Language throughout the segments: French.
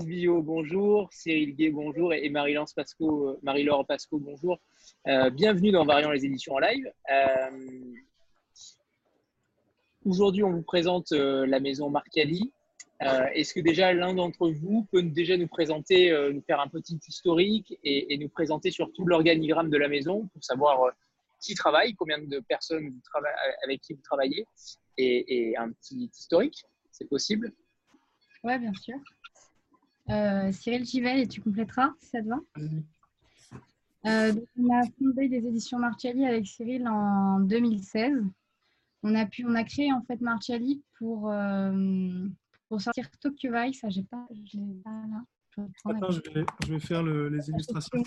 Billot, bonjour. Cyril Gay, bonjour. Et Marie-Laure Pasco, Marie Pasco, bonjour. Euh, bienvenue dans Variant les éditions en live. Euh, aujourd'hui, on vous présente euh, la maison Marcali. Est-ce que déjà l'un d'entre vous peut déjà nous présenter, nous faire un petit historique et, nous présenter surtout l'organigramme de la maison pour savoir qui travaille, combien de personnes avec qui vous travaillez et un petit historique, c'est possible? Oui, bien sûr. Euh, Cyril Givel, et tu compléteras si ça te va euh, On a fondé des éditions Marcelli avec Cyril en 2016. On a, pu, on a créé en fait Marcelli pour, euh, pour sortir Tokyo Vice. Ah, j'ai pas, je pas là. Attends, je vais, je vais, faire les illustrations.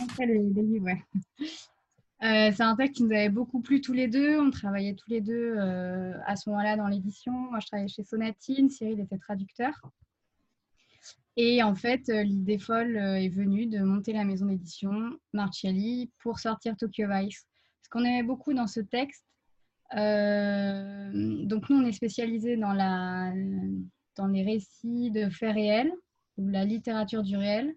c'est un texte qui nous avait beaucoup plu tous les deux. On travaillait tous les deux à ce moment-là dans l'édition. Moi, je travaillais chez Sonatine. Cyril était traducteur. Et en fait, euh, l'idée folle euh, est venue de monter la maison d'édition Marciali pour sortir Tokyo Vice. Ce qu'on aimait beaucoup dans ce texte, euh, donc nous, on est spécialisé dans, les récits de faits réels ou la littérature du réel.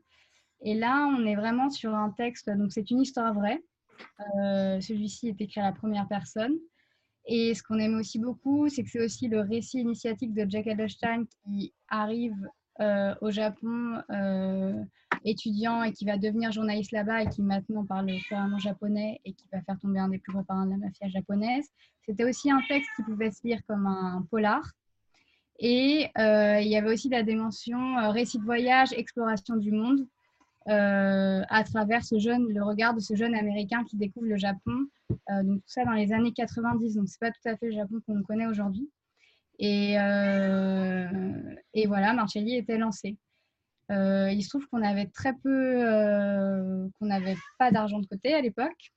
Et là, on est vraiment sur un texte, donc c'est une histoire vraie. Celui-ci est écrit à la première personne. Et ce qu'on aime aussi beaucoup, c'est que c'est aussi le récit initiatique de Jack Edelstein qui arrive euh, au Japon euh, étudiant et qui va devenir journaliste là-bas et qui maintenant parle couramment japonais et qui va faire tomber un des plus gros parrains de la mafia japonaise. C'était aussi un texte qui pouvait se lire comme un polar. Et euh, il y avait aussi la dimension récit de voyage, exploration du monde, à travers ce jeune, le regard de ce jeune américain qui découvre le Japon. donc tout ça dans les années 90, donc c'est pas tout à fait le Japon qu'on connaît aujourd'hui. Et, euh, et voilà, Marcelli était lancé. Euh, il se trouve qu'on avait très peu, euh, qu'on n'avait pas d'argent de côté à l'époque.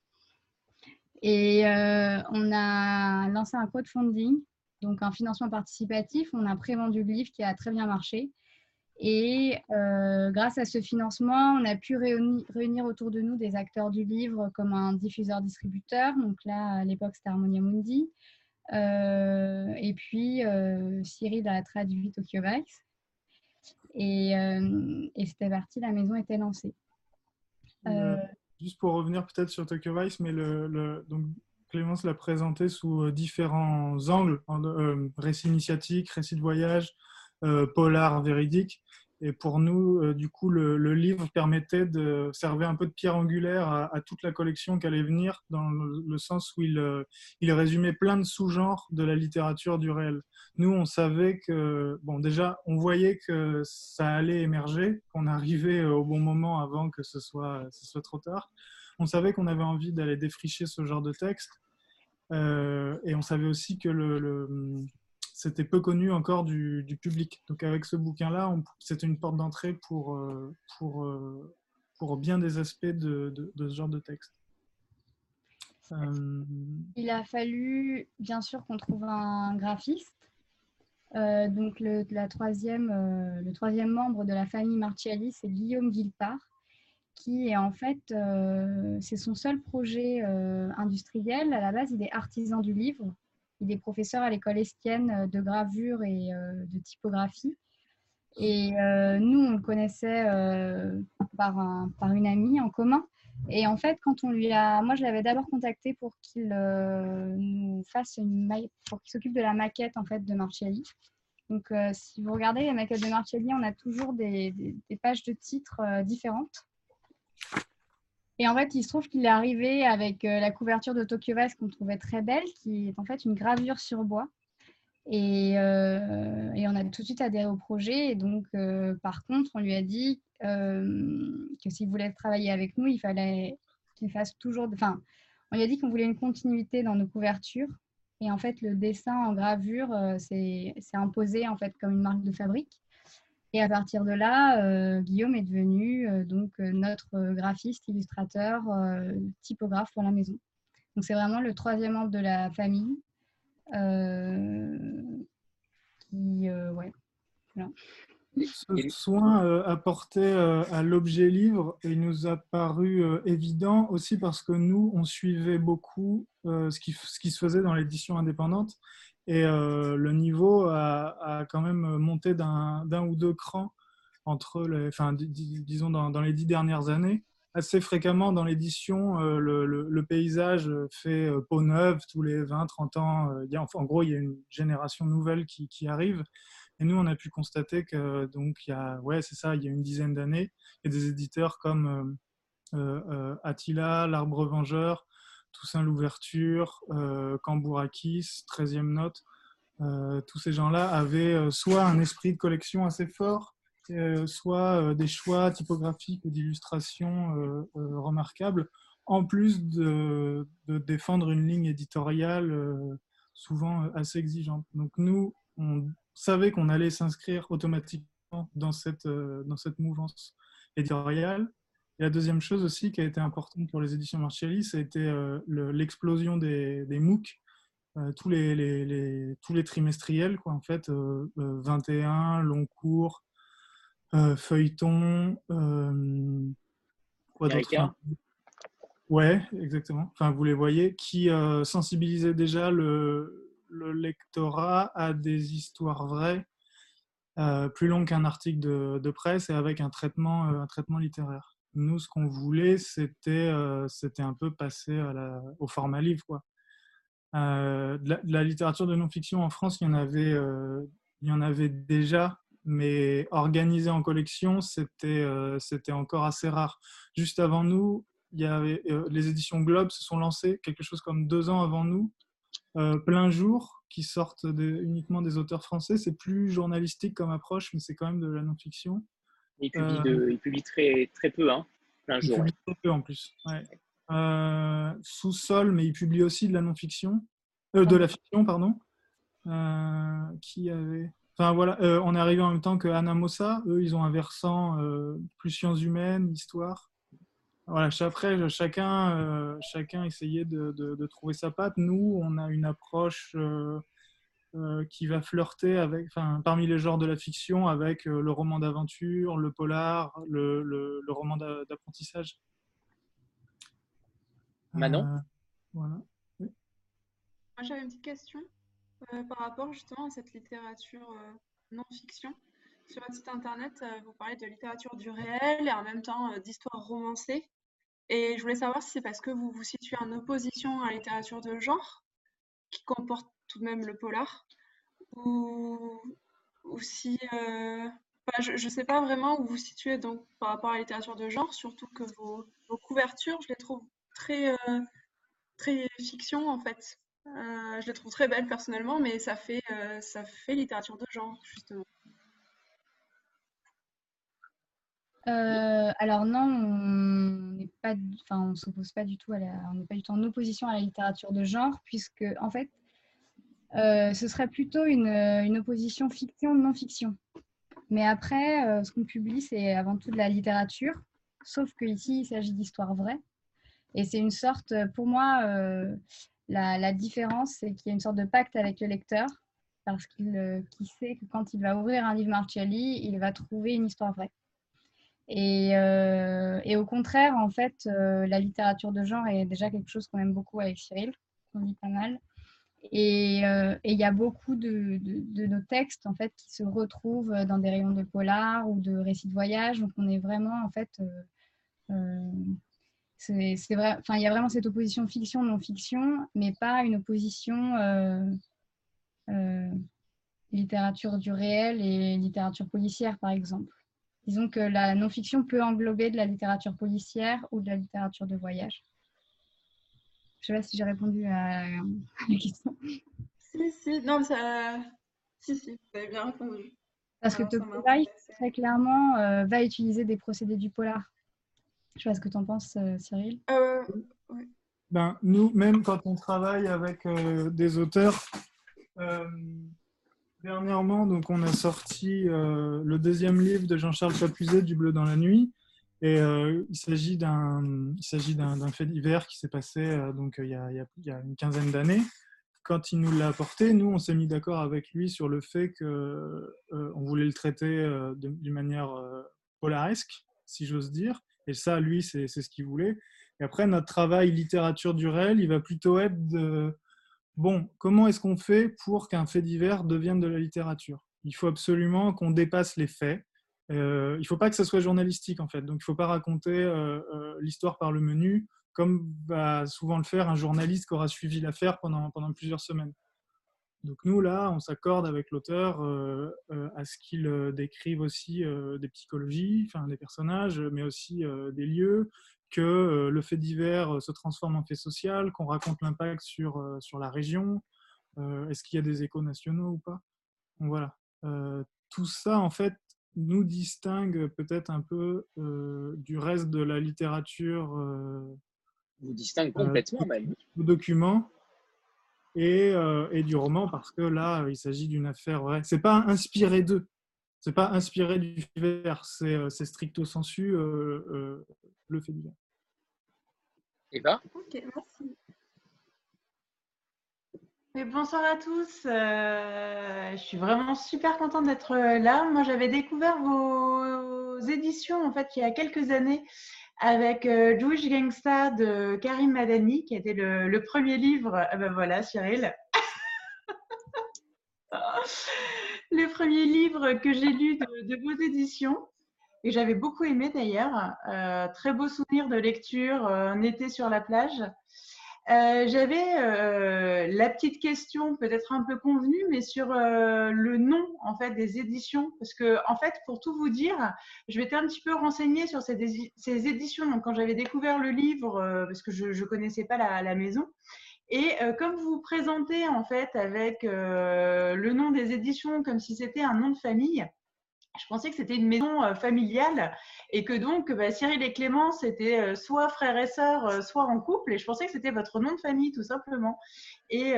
Et on a lancé un crowdfunding, donc un financement participatif. On a prévendu le livre qui a très bien marché. Et grâce à ce financement, on a pu réunir, autour de nous des acteurs du livre comme un diffuseur-distributeur. Donc là, à l'époque, c'était Harmonia Mundi. Euh, et puis, euh, Cyril a traduit Tokyo Vice. Et, euh, et c'était parti, la maison était lancée. Juste pour revenir peut-être sur Tokyo Vice, mais le, donc Clémence l'a présenté sous différents angles, récit initiatique, récit de voyage, polar, véridique. Et pour nous, euh, du coup, le, livre permettait de servir un peu de pierre angulaire à, toute la collection qui allait venir, dans le, sens où il, euh, il, résumait plein de sous-genres de la littérature du réel. Nous, on savait que, bon, déjà, on voyait que ça allait émerger, qu'on arrivait au bon moment avant que ce soit, ce soit trop tard. On savait qu'on avait envie d'aller défricher ce genre de texte. Euh, et on savait aussi que le c'était peu connu encore du, public. Donc avec ce bouquin-là, c'était une porte d'entrée pour, euh, pour, euh, pour bien des aspects de, ce genre de texte. Euh, Il a fallu, bien sûr, qu'on trouve un graphiste. donc le, la troisième, le troisième membre de la famille Martiali, c'est Guillaume Guilpart, qui est en fait, c'est son seul projet industriel. À la base, il est artisan du livre. Il est professeur à l'école Estienne euh, de gravure et euh, de typographie. Et euh, nous, on le connaissait par, par une amie en commun. Et en fait, quand on lui a, moi, je l'avais d'abord contacté pour qu'il nous fasse une, pour qu'il s'occupe de la maquette en fait de Marcelli. Donc, si vous regardez les maquettes de Marcelli, on a toujours des, des pages de titres différentes. Et en fait, il se trouve qu'il est arrivé avec euh, la couverture de Tokyo Vice qu'on trouvait très belle, qui est en fait une gravure sur bois. Et, euh, on a tout de suite adhéré au projet. Et donc, euh, par contre, on lui a dit que s'il voulait travailler avec nous, il fallait qu'il fasse toujours. Enfin, on lui a dit qu'on voulait une continuité dans nos couvertures. Et en fait, le dessin en gravure s'est imposé en fait comme une marque de fabrique. Et à partir de là, euh, Guillaume est devenu euh, donc euh, notre graphiste, illustrateur, typographe pour la maison. Donc c'est vraiment le troisième membre de la famille qui, ouais, Ce soin apporté à l'objet livre, il nous a paru évident aussi parce que nous, on suivait beaucoup ce qui, ce, qui, se faisait dans l'édition indépendante et euh, le niveau a, quand même monté d'un ou deux crans entre enfin, disons dans, les dix dernières années. Assez fréquemment dans l'édition, le, paysage fait peau neuve tous les 20-30 ans. En gros, il y a une génération nouvelle qui, arrive. Et nous, on a pu constater que donc il y a, ouais, c'est ça, il y a une dizaine d'années, il y a des éditeurs comme euh, euh, Attila, l'Arbre Vengeur, Toussaint l'Ouverture, euh, Cambourakis, 13e Note. tous ces gens-là avaient soit un esprit de collection assez fort, soit des choix typographiques ou d'illustration remarquables, en plus de, de, défendre une ligne éditoriale souvent assez exigeante. Donc nous, on savait qu'on allait s'inscrire automatiquement dans cette, euh, dans cette mouvance éditoriale. Et la deuxième chose aussi qui a été importante pour les éditions Marcelli, ça a été euh, l'explosion des, des, MOOC, euh, tous, les, les, tous les trimestriels, quoi, en fait, 21, long cours, feuilleton, quoi d'autre? Ouais, exactement. Enfin, vous les voyez, qui sensibilisaient déjà le, le lectorat a des histoires vraies, euh, plus longues qu'un article de, presse et avec un traitement, euh, un traitement littéraire. Nous, ce qu'on voulait, c'était euh, un peu passer au format livre. De la, littérature de non-fiction en France, il y en avait, il y en avait déjà, mais organisée en collection, c'était c'était encore assez rare. Juste avant nous, il y avait, les éditions Globe se sont lancées quelque chose comme deux ans avant nous euh, plein jour qui sortent uniquement des auteurs français. C'est plus journalistique comme approche, mais c'est quand même de la non-fiction. Il publie, euh, très, peu, hein, plein jour. Il publie très peu en plus. Euh, sous-sol, mais il publie aussi de la non-fiction, de la fiction, pardon. qui avait. Enfin voilà, on est arrivé en même temps que Anna Mossa. Eux, ils ont un versant plus sciences humaines, histoire. Voilà, après, chacun, euh, chacun essayait de, trouver sa patte. Nous, on a une approche euh, euh, qui va flirter avec, enfin, parmi les genres de la fiction, avec le roman d'aventure, le polar, le, roman d'apprentissage. Manon Voilà. Moi, j'avais une petite question par rapport justement à cette littérature non-fiction. Sur votre site internet, vous parlez de littérature du réel et en même temps d'histoire romancée. Et je voulais savoir si c'est parce que vous vous situez en opposition à la littérature de genre, qui comporte tout de même le polar, ou, si... Euh, je ne sais pas vraiment où vous situez donc, par rapport à la littérature de genre, surtout que vos, couvertures, je les trouve très, euh, très fiction en fait. Euh, je les trouve très belles personnellement, mais ça fait, ça fait littérature de genre, justement. Alors non, on n'est pas, enfin, on s'oppose pas du tout à la, on n'est pas du tout en opposition à la littérature de genre, puisque en fait, ce serait plutôt une, une opposition fiction-non-fiction. Mais après, euh, ce qu'on publie, c'est avant tout de la littérature, sauf qu'ici, il s'agit d'histoires vraies. Et c'est une sorte, pour moi, la, différence, c'est qu'il y a une sorte de pacte avec le lecteur, parce qu'il sait que quand il va ouvrir un livre Marciali, il va trouver une histoire vraie. Euh, et, au contraire, en fait, euh, la littérature de genre est déjà quelque chose qu'on aime beaucoup avec Cyril, qu'on lit pas mal. Et euh, il y a beaucoup de, nos textes en fait qui se retrouvent dans des rayons de polar ou de récits de voyage. Donc on est vraiment en fait, c'est vrai. Enfin, il y a vraiment cette opposition fiction-non-fiction, mais pas une opposition littérature du réel et littérature policière, par exemple. Disons que la non-fiction peut englober de la littérature policière ou de la littérature de voyage. Je ne sais pas si j'ai répondu à la question. Si, si, non, ça... si, si, vous avez bien répondu. Parce que Tokyo très clairement, euh, va utiliser des procédés du polar. Je ne sais pas ce que tu en penses, euh, Cyril. Euh, ben, nous, même quand on travaille avec des auteurs, Dernièrement, donc, on a sorti euh, le deuxième livre de Jean-Charles Chapuisé, Du bleu dans la nuit. Et euh, il s'agit d'un fait divers qui s'est passé euh, donc, il, y a, il, y a, une quinzaine d'années. Quand il nous l'a apporté, nous, on s'est mis d'accord avec lui sur le fait qu'on on voulait le traiter d'une manière polaresque, si j'ose dire. Et ça, lui, c'est ce qu'il voulait. Et après, notre travail littérature du réel, il va plutôt être de, bon, comment est-ce qu'on fait pour qu'un fait divers devienne de la littérature? Il faut absolument qu'on dépasse les faits il ne faut pas que ça soit journalistique en fait. Donc il ne faut pas raconter l'histoire par le menu comme va souvent le faire un journaliste qui aura suivi l'affaire pendant, pendant plusieurs semaines. Donc nous, là, on s'accorde avec l'auteur euh, euh, à ce qu'il euh, décrive aussi des psychologies, des personnages, mais aussi des lieux, que le fait divers se transforme en fait social, qu'on raconte l'impact sur, sur la région, est-ce qu'il y a des échos nationaux ou pas? Voilà. tout ça, en fait, nous distingue peut-être un peu du reste de la littérature. Vous distingue complètement même. Documents et, euh, et, du roman parce que là, il s'agit d'une affaire vraie. C'est pas inspiré d'eux. C'est pas inspiré du divers. C'est, euh, stricto sensu euh, euh, le fait divers. Eva Ok, merci. Bonsoir à tous. je suis vraiment super contente d'être là. Moi, j'avais découvert vos éditions en fait il y a quelques années avec euh, Jewish Gangsta de Karim Madani, qui était le, premier livre. Ah ben voilà, Cyril. le premier livre que j'ai lu de, vos éditions. Et j'avais beaucoup aimé d'ailleurs. Euh, très beau souvenir de lecture euh, en été sur la plage. Euh, j'avais euh, la petite question, peut-être un peu convenue, mais sur euh, le nom en fait des éditions, parce que en fait, pour tout vous dire, je m'étais un petit peu renseignée sur ces, éditions. Donc, quand j'avais découvert le livre, parce que je ne connaissais pas la, la maison, et comme vous vous présentez en fait avec le nom des éditions comme si c'était un nom de famille, je pensais que c'était une maison euh, familiale et que donc bah, Cyril et Clément c'était euh, soit frères et sœurs, euh, soit en couple. Et je pensais que c'était votre nom de famille tout simplement. Et,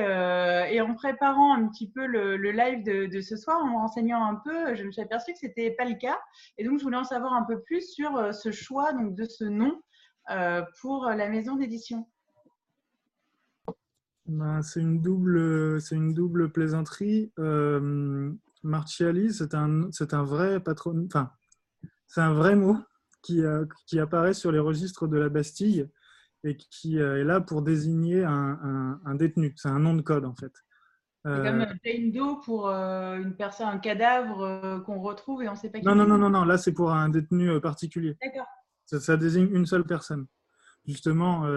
en préparant un petit peu le, live de, ce soir, en renseignant un peu, je me suis aperçue que c'était pas le cas. Et donc je voulais en savoir un peu plus sur ce choix donc de ce nom pour la maison d'édition. Ben, c'est une double plaisanterie. Martiali, c'est un, c'est un vrai patron, enfin, c'est un vrai mot qui, euh, qui apparaît sur les registres de la Bastille et qui euh, est là pour désigner un, un, détenu. C'est un nom de code en fait. C'est comme euh, Jane Doe pour une personne, un cadavre qu'on retrouve et on ne sait pas qui. Non, non, non, non, non, là c'est pour un détenu particulier. D'accord. Ça, ça, désigne une seule personne. Justement,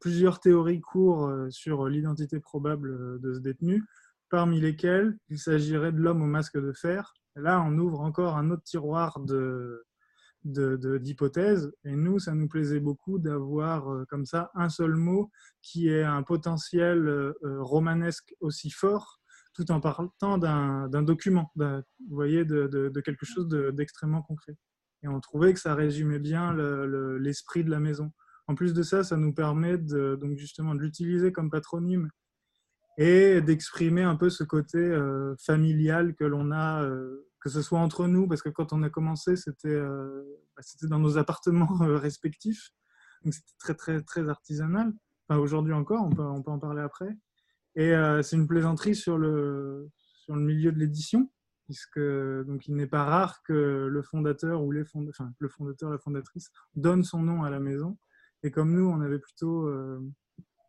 plusieurs théories courent sur l'identité probable de ce détenu parmi lesquels il s'agirait de l'homme au masque de fer. là, on ouvre encore un autre tiroir de, d'hypothèses. Et nous, ça nous plaisait beaucoup d'avoir euh, comme ça un seul mot qui ait un potentiel euh, euh, romanesque aussi fort, tout en partant d'un document, vous voyez, de, quelque chose d'extrêmement concret. Et on trouvait que ça résumait bien l'esprit de la maison. En plus de ça, ça nous permet de, donc justement de l'utiliser comme patronyme et d'exprimer un peu ce côté euh, familial que l'on a, euh, que ce soit entre nous, parce que quand on a commencé, c'était euh, bah, dans nos appartements respectifs, donc c'était très très très artisanal. Enfin, aujourd'hui encore, on peut, on peut en parler après. Et c'est une plaisanterie sur le, sur le milieu de l'édition, puisque donc il n'est pas rare que le fondateur ou les fond... enfin, le fondateur, la fondatrice donne son nom à la maison. Et comme nous, on avait plutôt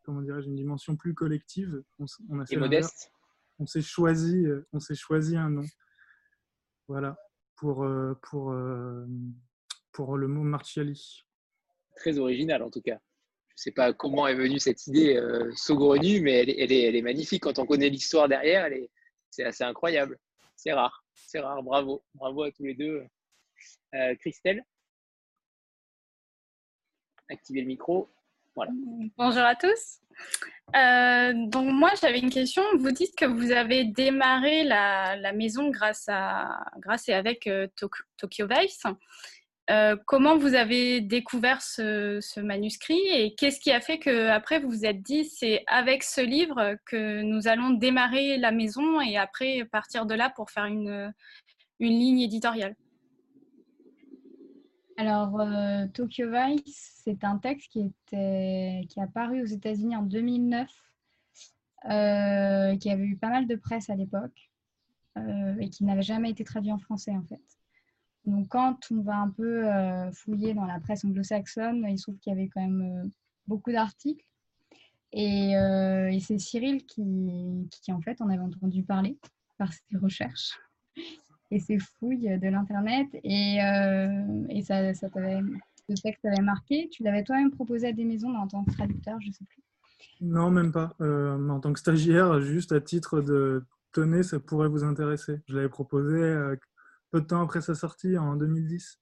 comment dirais-je, une dimension plus collective. On, a fait Et modeste. On s'est choisi, euh, on s'est choisi un nom. Voilà, pour, euh, pour, euh, pour le mot Marchiali. Très original en tout cas. Je ne sais pas comment est venue cette idée saugrenue, mais elle est, elle, est, elle est, magnifique. Quand on connaît l'histoire derrière, elle est, c'est assez incroyable. C'est rare, c'est rare. Bravo, bravo à tous les deux. Christelle, activez le micro. Bonjour à tous. Euh, donc moi j'avais une question. Vous dites que vous avez démarré la, maison grâce à grâce et avec euh, Tokyo Vice. Euh, comment vous avez découvert ce, manuscrit et qu'est-ce qui a fait que après vous vous êtes dit c'est avec ce livre que nous allons démarrer la maison et après partir de là pour faire une, une ligne éditoriale? Alors, euh, Tokyo Vice, c'est un texte qui, était, qui a paru aux États-Unis en 2009, euh, qui avait eu pas mal de presse à l'époque euh, et qui n'avait jamais été traduit en français en fait. Donc, quand on va un peu fouiller dans la presse anglo-saxonne, il se trouve qu'il y avait quand même beaucoup d'articles. Et, c'est Cyril qui, qui, en fait, en avait entendu parler par ses recherches et ses fouilles de l'Internet. Et, et ça, ça ce texte t'avait marqué. Tu l'avais toi-même proposé à des maisons en tant que traducteur, je ne sais plus. Non, même pas. en tant que stagiaire, juste à titre de tenez, ça pourrait vous intéresser. Je l'avais proposé peu de temps après sa sortie, en 2010.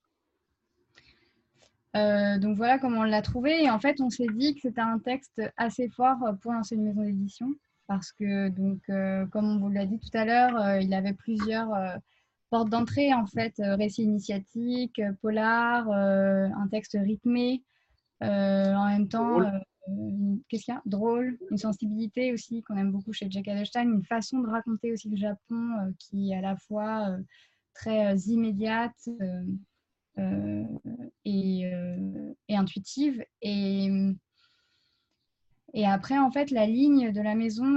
Euh, donc voilà comment on l'a trouvé. Et en fait, on s'est dit que c'était un texte assez fort pour lancer une maison d'édition. Parce que, donc, euh, comme on vous l'a dit tout à l'heure, euh, il avait plusieurs portes d'entrée, en fait, récit initiatique, polar, un texte rythmé, en même temps, qu'est-ce qu'il y a? Drôle, une sensibilité aussi qu'on aime beaucoup chez Jack Adelstein, une façon de raconter aussi le Japon qui est à la fois très immédiate euh, et, euh, et, intuitive. Et, et après, en fait, la ligne de la maison,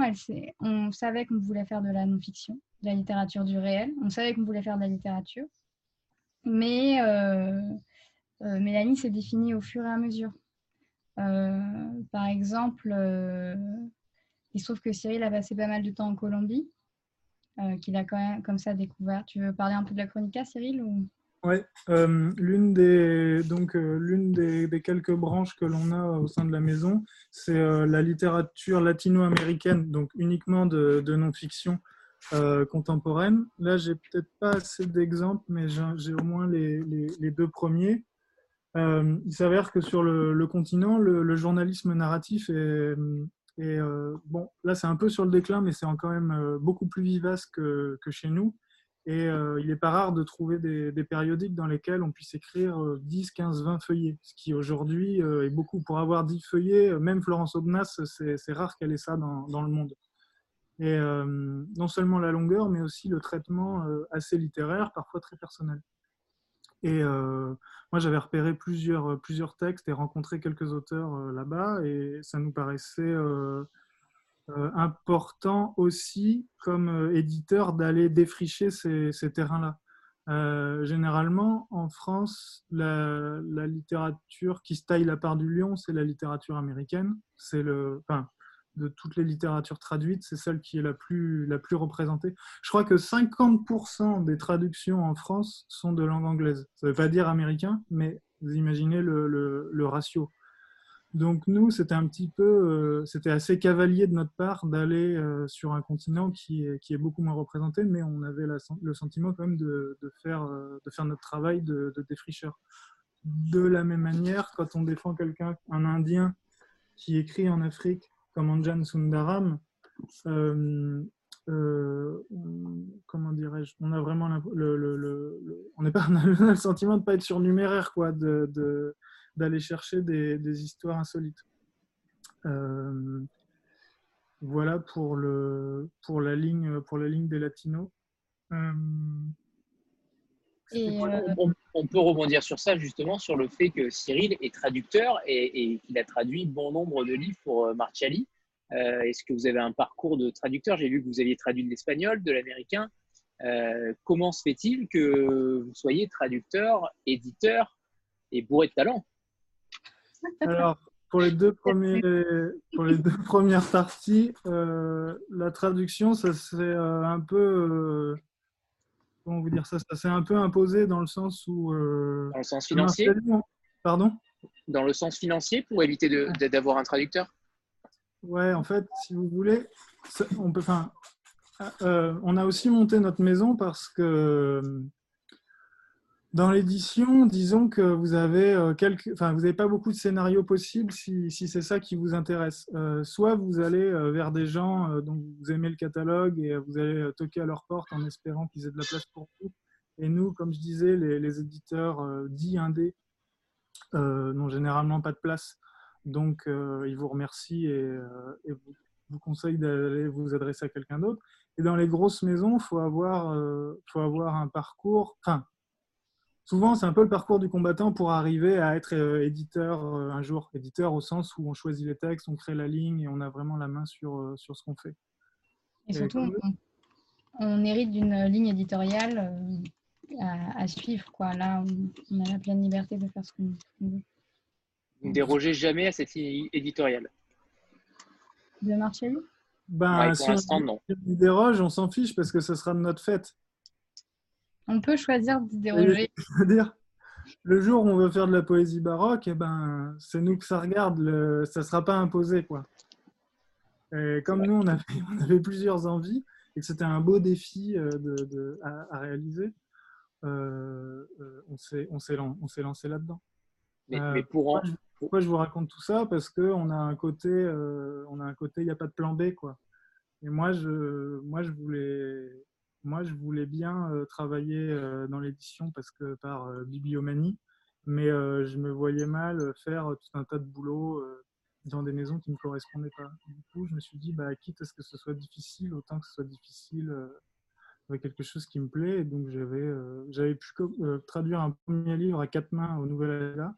on savait qu'on voulait faire de la non-fiction, de la littérature du réel. On savait qu'on voulait faire de la littérature. Mais, euh, euh ligne s'est définie au fur et à mesure. par exemple, il se trouve que Cyril a passé pas mal de temps en Colombie, qu'il a quand même comme ça découvert. Tu veux parler un peu de la chronica, Cyril. Oui, euh, l'une des donc euh, l'une des, quelques branches que l'on a au sein de la maison, c'est euh, la littérature latino-américaine, donc uniquement de, non-fiction contemporaine. Là, j'ai peut-être pas assez d'exemples, mais j'ai au moins les, les, deux premiers. il s'avère que sur le, continent, le, journalisme narratif est, bon. Là, c'est un peu sur le déclin, mais c'est quand même beaucoup plus vivace que, que chez nous. Et euh, il n'est pas rare de trouver des, périodiques dans lesquels on puisse écrire 10, 15, 20 feuillets, ce qui aujourd'hui euh, est beaucoup. Pour avoir 10 feuillets, euh, même Florence Aubenas, c'est rare qu'elle ait ça dans, le monde. Et non seulement la longueur, mais aussi le traitement assez littéraire, parfois très personnel. Et moi, j'avais repéré plusieurs textes et rencontré quelques auteurs là-bas, et ça nous paraissait euh, important aussi comme euh, éditeur d'aller défricher ces, terrains-là. Euh, généralement, en France, la, littérature qui se taille la part du lion, c'est la littérature américaine. C'est le, enfin, de toutes les littératures traduites, c'est celle qui est la plus, la plus représentée. Je crois que 50% des traductions en France sont de langue anglaise. Ça ne veut pas dire américain, mais vous imaginez le, le ratio. Donc nous, c'était un petit peu, euh, c'était assez cavalier de notre part d'aller euh, sur un continent qui est, beaucoup moins représenté, mais on avait le sentiment quand même de, faire, euh, de faire notre travail de, défricheur. De la même manière, quand on défend quelqu'un, un Indien qui écrit en Afrique, comme Anjan Sundaram, comment dirais-je, on a vraiment le, on, pas, le sentiment de ne pas être surnuméraire, quoi, de, d'aller chercher des, histoires insolites. Euh, voilà pour, le, pour, la ligne, pour la ligne des latinos. Euh, euh, on, peut rebondir sur ça justement, sur le fait que Cyril est traducteur et, qu'il a traduit bon nombre de livres pour Marciali. Est-ce que vous avez un parcours de traducteur? J'ai vu que vous aviez traduit de l'espagnol, de l'américain. comment se fait-il que vous soyez traducteur, éditeur et bourré de talent? Alors, pour les deux, premiers, pour les deux premières parties, euh, la traduction, ça s'est euh, un peu. Euh, comment vous dire ça? Ça s'est un peu imposé dans le sens où. dans le sens financier? Pardon? Dans le sens financier pour éviter d'avoir un traducteur? Ouais, en fait, si vous voulez, on peut. Enfin, on a aussi monté notre maison parce que dans l'édition, disons que vous avez euh, enfin, vous n'avez pas beaucoup de scénarios possibles si, si c'est ça qui vous intéresse. Euh, soit vous allez euh, vers des gens dont vous aimez le catalogue et vous allez toquer à leur porte en espérant qu'ils aient de la place pour vous. Et nous, comme je disais, les, les éditeurs dits indés n'ont généralement pas de place. Donc, ils vous remercient et, vous, vous conseillent d'aller vous adresser à quelqu'un d'autre. Et dans les grosses maisons, il faut avoir, faut avoir un parcours. Souvent, c'est un peu le parcours du combattant pour arriver à être euh, éditeur euh, un jour. Éditeur au sens où on choisit les textes, on crée la ligne et on a vraiment la main sur, euh, sur ce qu'on fait. Et surtout, on, hérite d'une ligne éditoriale à, suivre. Quoi. Là, on, a la pleine liberté de faire ce qu'on veut. Vous ne dérogez jamais à cette ligne éditoriale De marcher ben, si on, déroge, on s'en fiche parce que ce sera de notre fête. On peut choisir de déroger. dire, le jour où on veut faire de la poésie baroque, eh ben, c'est nous que ça regarde, le... ça ne sera pas imposé. Quoi. Et comme nous, on avait, on avait, plusieurs envies et que c'était un beau défi euh, de, de, à, réaliser, euh, euh on s'est lancé là-dedans. Mais, euh, mais, pour pourquoi, pourquoi, je vous raconte tout ça? Parce qu'on a un côté, on a un côté, il n'y a pas de plan B. Quoi. Et moi, je, moi, je voulais moi, je voulais bien euh, travailler euh, dans l'édition parce que par euh, bibliomanie, mais je me voyais mal faire tout un tas de boulot dans des maisons qui ne me correspondaient pas. Du coup, je me suis dit, bah, quitte à ce que ce soit difficile, autant que ce soit difficile avec quelque chose qui me plaît. Donc, j'avais j'avais pu traduire un premier livre à quatre mains au Nouvel Ala.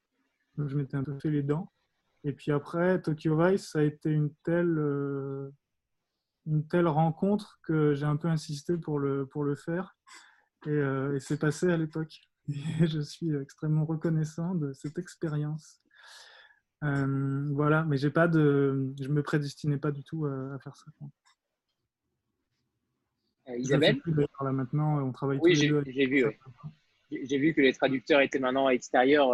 Donc, je m'étais un peu fait les dents. Et puis après, Tokyo Vice, a été une telle une telle rencontre que j'ai un peu insisté pour le, pour le faire. Et, euh, c'est passé à l'époque. Et je suis extrêmement reconnaissant de cette expérience. Euh, voilà, mais j'ai pas de, je me prédestinais pas du tout à, faire ça. Euh, Isabelle? là, Maintenant, on travaille Oui, j'ai vu. J'ai vu que les traducteurs étaient maintenant à l'extérieur.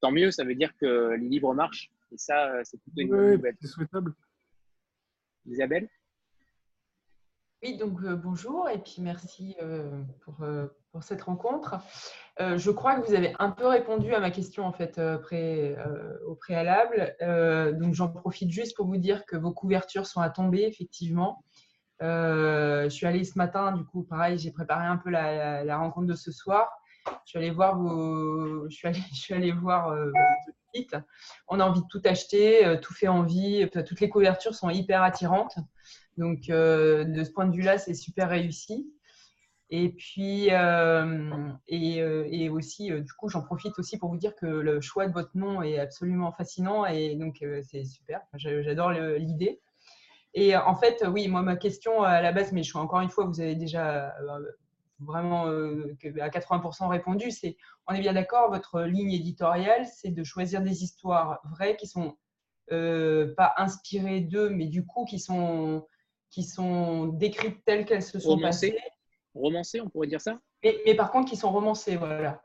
Tant mieux, ça veut dire que les livres marchent. Et ça, c'est plutôt une bonne nouvelle. C'est souhaitable. Isabelle? Oui, donc euh, bonjour et puis merci euh, pour, euh, pour, cette rencontre. je crois que vous avez un peu répondu à ma question en fait au préalable. donc j'en profite juste pour vous dire que vos couvertures sont à tomber effectivement. je suis allée ce matin, du coup, pareil, j'ai préparé un peu la, la, rencontre de ce soir. Je suis allée voir vos, je suis allée, je suis allée voir on a envie de tout acheter, euh, tout fait envie. Toutes les couvertures sont hyper attirantes. Donc, euh, de ce point de vue-là, c'est super réussi. Et puis, euh, et, aussi, du coup, j'en profite aussi pour vous dire que le choix de votre nom est absolument fascinant et donc c'est super. J'adore l'idée. Et en fait, oui, moi, ma question à la base, mais je suis encore une fois, vous avez déjà vraiment euh, à 80% répondu, c'est on est bien d'accord, votre ligne éditoriale, c'est de choisir des histoires vraies qui sont euh, pas inspirées d'eux, mais du coup qui sont, qui sont décrites telles qu'elles se sont romancées. passées. Romancées, on pourrait dire ça? Mais, par contre, qui sont romancées, voilà.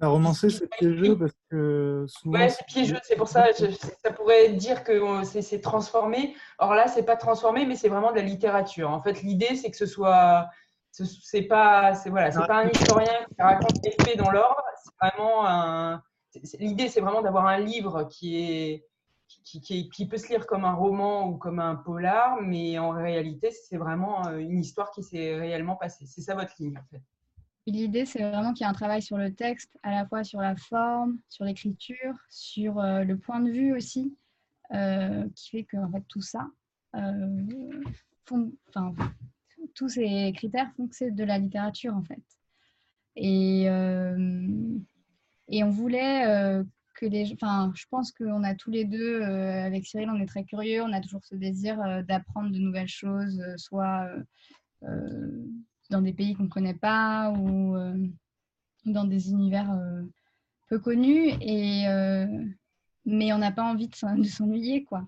La romancée, c'est piégeux parce que souvent. Ouais, c'est piégeux, c'est pour ça, ça pourrait dire que euh, c'est transformé. Or là, c'est pas transformé, mais c'est vraiment de la littérature. En fait, l'idée, c'est que ce soit c'est pas c'est voilà c'est pas un historien qui raconte les faits dans l'ordre c'est vraiment un l'idée c'est vraiment d'avoir un livre qui est qui, qui, qui, peut se lire comme un roman ou comme un polar mais en réalité c'est vraiment euh, une histoire qui s'est réellement passée. C'est ça votre ligne en fait. L'idée, c'est vraiment qu'il y a un travail sur le texte, à la fois sur la forme, sur l'écriture, sur euh, le point de vue aussi, euh, qui fait que en fait, tout ça font, tous ces critères font que c'est de la littérature en fait. Et, euh, et on voulait euh, que les... Enfin, je pense qu'on a tous les deux, euh, avec Cyril, on est très curieux, on a toujours ce désir d'apprendre de nouvelles choses, soit dans des pays qu'on ne connaît pas ou dans des univers peu connus. Et, mais on n'a pas envie de s'ennuyer, quoi.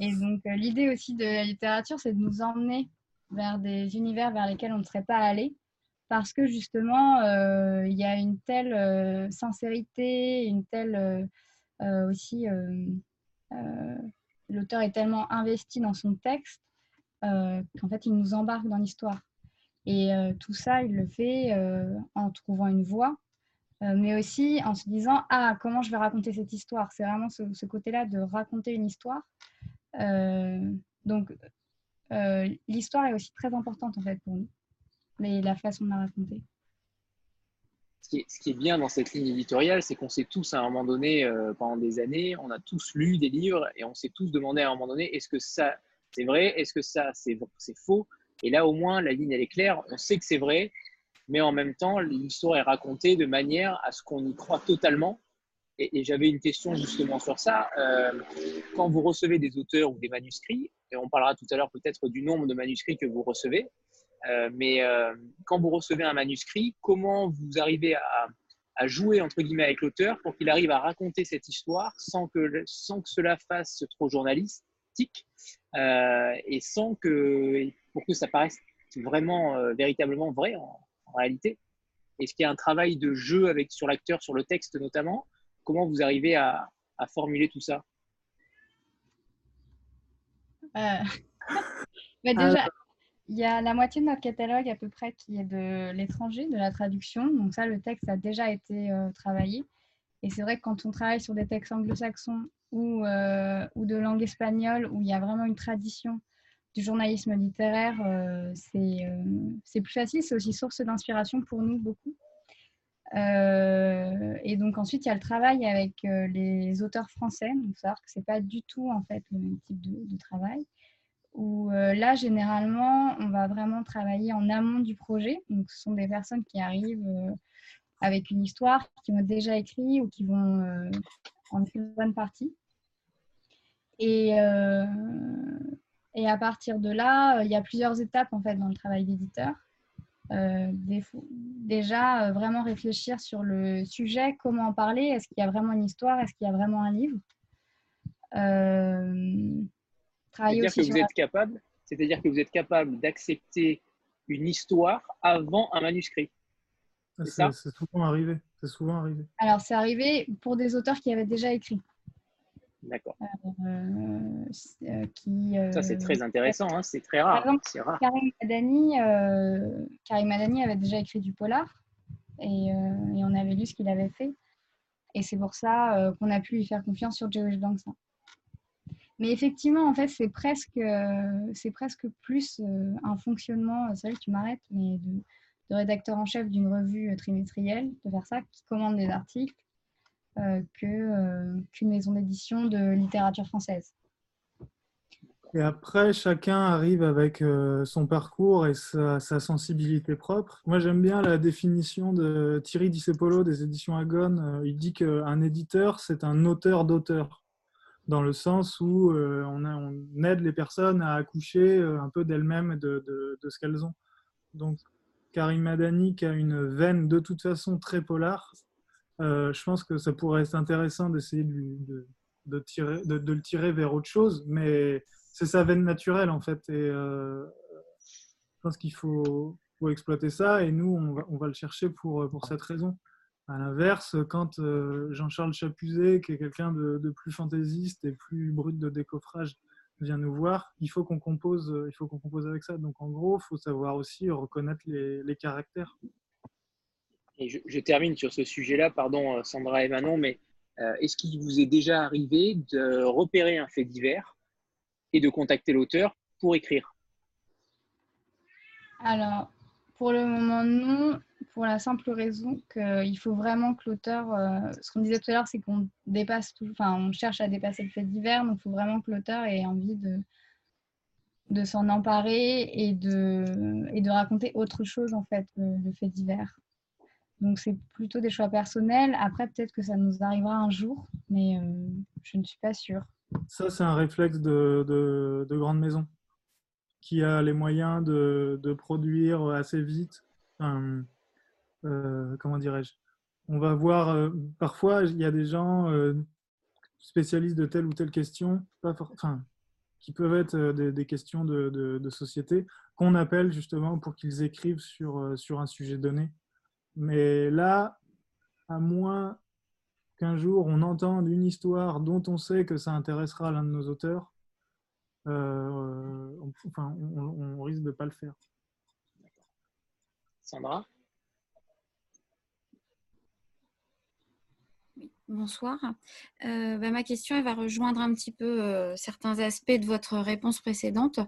Et donc, l'idée aussi de la littérature, c'est de nous emmener vers des univers vers lesquels on ne serait pas allé parce que justement, euh, il y a une telle euh, sincérité, une telle euh, aussi, l'auteur est tellement investi dans son texte qu'en fait, il nous embarque dans l'histoire. Et tout ça, il le fait en trouvant une voie, mais aussi en se disant, ah, comment je vais raconter cette histoire? C'est vraiment ce, ce côté-là de raconter une histoire. donc, euh, l'histoire est aussi très importante en fait pour nous, mais la façon de la raconter. Ce qui, est, bien dans cette ligne éditoriale, c'est qu'on s'est tous à un moment donné, euh, pendant des années, on a tous lu des livres et on s'est tous demandé à un moment donné, est-ce que ça c'est vrai, est-ce que ça c'est faux? Et là au moins la ligne elle est claire, on sait que c'est vrai, mais en même temps l'histoire est racontée de manière à ce qu'on y croit totalement. Et, j'avais une question justement sur ça. Euh, quand vous recevez des auteurs ou des manuscrits, et on parlera tout à l'heure peut-être du nombre de manuscrits que vous recevez. Euh, mais euh, quand vous recevez un manuscrit, comment vous arrivez à, jouer entre guillemets avec l'auteur pour qu'il arrive à raconter cette histoire sans que, sans que cela fasse trop journalistique euh, et sans que, pour que ça paraisse vraiment, véritablement vrai en, réalité? Est-ce qu'il y a un travail de jeu avec, sur l'acteur, sur le texte notamment? Comment vous arrivez à, formuler tout ça? bah, Déjà, il y a la moitié de notre catalogue à peu près qui est de l'étranger, de la traduction. Donc ça, le texte a déjà été travaillé. Et c'est vrai que quand on travaille sur des textes anglo-saxons ou, euh, ou de langue espagnole, où il y a vraiment une tradition du journalisme littéraire, euh, euh, c'est plus facile. C'est aussi source d'inspiration pour nous beaucoup. Et donc ensuite, il y a le travail avec les auteurs français. Donc, savoir que ce n'est pas du tout en fait le même type de, travail. Où là, généralement, on va vraiment travailler en amont du projet. Donc, ce sont des personnes qui arrivent avec une histoire, qui ont déjà écrit ou qui vont euh, en une bonne partie. Et, euh, et à partir de là, il y a plusieurs étapes en fait dans le travail d'éditeur. Euh, déjà, vraiment réfléchir sur le sujet, comment en parler, est-ce qu'il y a vraiment une histoire, est-ce qu'il y a vraiment un livre? C'est-à-dire que vous êtes capable, c'est-à-dire que vous êtes capable d'accepter une histoire avant un manuscrit. C'est souvent arrivé. C'est souvent arrivé. Alors, c'est arrivé pour des auteurs qui avaient déjà écrit. D'accord. Euh, euh, euh, ça, c'est très intéressant. Hein. C'est très rare. rare. Karim Madani avait déjà écrit du polar et, et on avait lu ce qu'il avait fait. Et c'est pour ça qu'on a pu lui faire confiance sur Jewish Banksa. Mais effectivement, en fait, c'est presque, c'est presque plus un fonctionnement, c'est vrai que tu m'arrêtes, mais de, de rédacteur en chef d'une revue trimestrielle, de faire ça, qui commande des articles, euh, euh, qu'une maison d'édition de littérature française. Et après, chacun arrive avec son parcours et sa, sensibilité propre. Moi, j'aime bien la définition de Thierry Discepolo des éditions Agone. il dit qu'un éditeur, c'est un auteur d'auteur, dans le sens où on, aide les personnes à accoucher un peu d'elles-mêmes de, de ce qu'elles ont. Donc, Karim Madani qui a une veine de toute façon très polar, euh, je pense que ça pourrait être intéressant d'essayer de, le tirer vers autre chose, mais c'est sa veine naturelle en fait. Et euh, je pense qu'il faut, exploiter ça et nous, on va, le chercher pour, pour cette raison. À l'inverse, quand euh, Jean-Charles Chapuzet, qui est quelqu'un de, plus fantaisiste et plus brut de décoffrage, vient nous voir, il faut qu'on compose, il compose avec ça. Donc en gros, il faut savoir aussi reconnaître les caractères. Et je, termine sur ce sujet-là, pardon euh, Sandra et Manon, mais euh, est-ce qu'il vous est déjà arrivé de repérer un fait divers et de contacter l'auteur pour écrire? Alors, pour le moment, non pour la simple raison qu'il faut vraiment que l'auteur, euh, ce qu'on disait tout à l'heure, c'est qu'on dépasse tout, enfin, on cherche à dépasser le fait divers, donc il faut vraiment que l'auteur ait envie de, de s'en emparer et de, et de raconter autre chose, en fait, le, fait divers. Donc c'est plutôt des choix personnels. Après, peut-être que ça nous arrivera un jour, mais euh, je ne suis pas sûre. Ça, c'est un réflexe de, de, de, grande maison qui a les moyens de, de produire assez vite. Euh, comment dirais-je? On va voir, euh, parfois, il y a des gens spécialistes de telle ou telle question, pas qui peuvent être des, questions de, de, société, qu'on appelle justement pour qu'ils écrivent sur, sur un sujet donné. Mais là, à moins qu'un jour on entende une histoire dont on sait que ça intéressera l'un de nos auteurs, on, enfin, on, risque de ne pas le faire. Sandra Bonsoir. Euh, bah, ma question elle va rejoindre un petit peu euh, certains aspects de votre réponse précédente.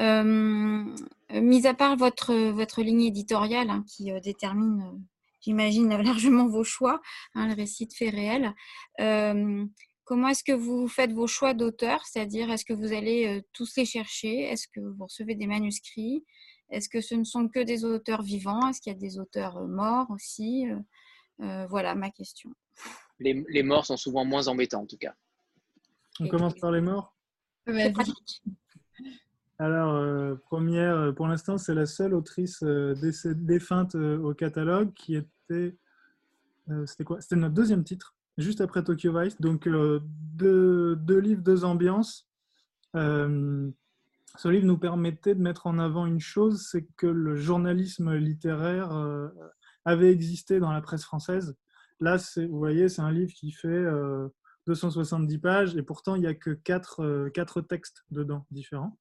Euh, mis à part votre, ligne éditoriale hein, qui détermine, j'imagine, largement vos choix, hein, le récit de faits réels, comment est-ce que vous faites vos choix d'auteur? C'est-à-dire, est-ce que vous allez tous les chercher? Est-ce que vous recevez des manuscrits? Est-ce que ce ne sont que des auteurs vivants? Est-ce qu'il y a des auteurs morts aussi? Voilà ma question les, morts sont souvent moins embêtants en tout cas. On commence par les morts? Alors, euh, première, euh, pour l'instant, c'est la seule autrice euh, défunte au catalogue qui était. C'était quoi? C'était notre deuxième titre, juste après Tokyo Vice. Donc, deux, deux, livres, deux ambiances. ce livre nous permettait de mettre en avant une chose c'est que le journalisme littéraire avait existé dans la presse française. Là, vous voyez, c'est un livre qui fait 270 pages et pourtant il n'y a que quatre, quatre textes dedans différents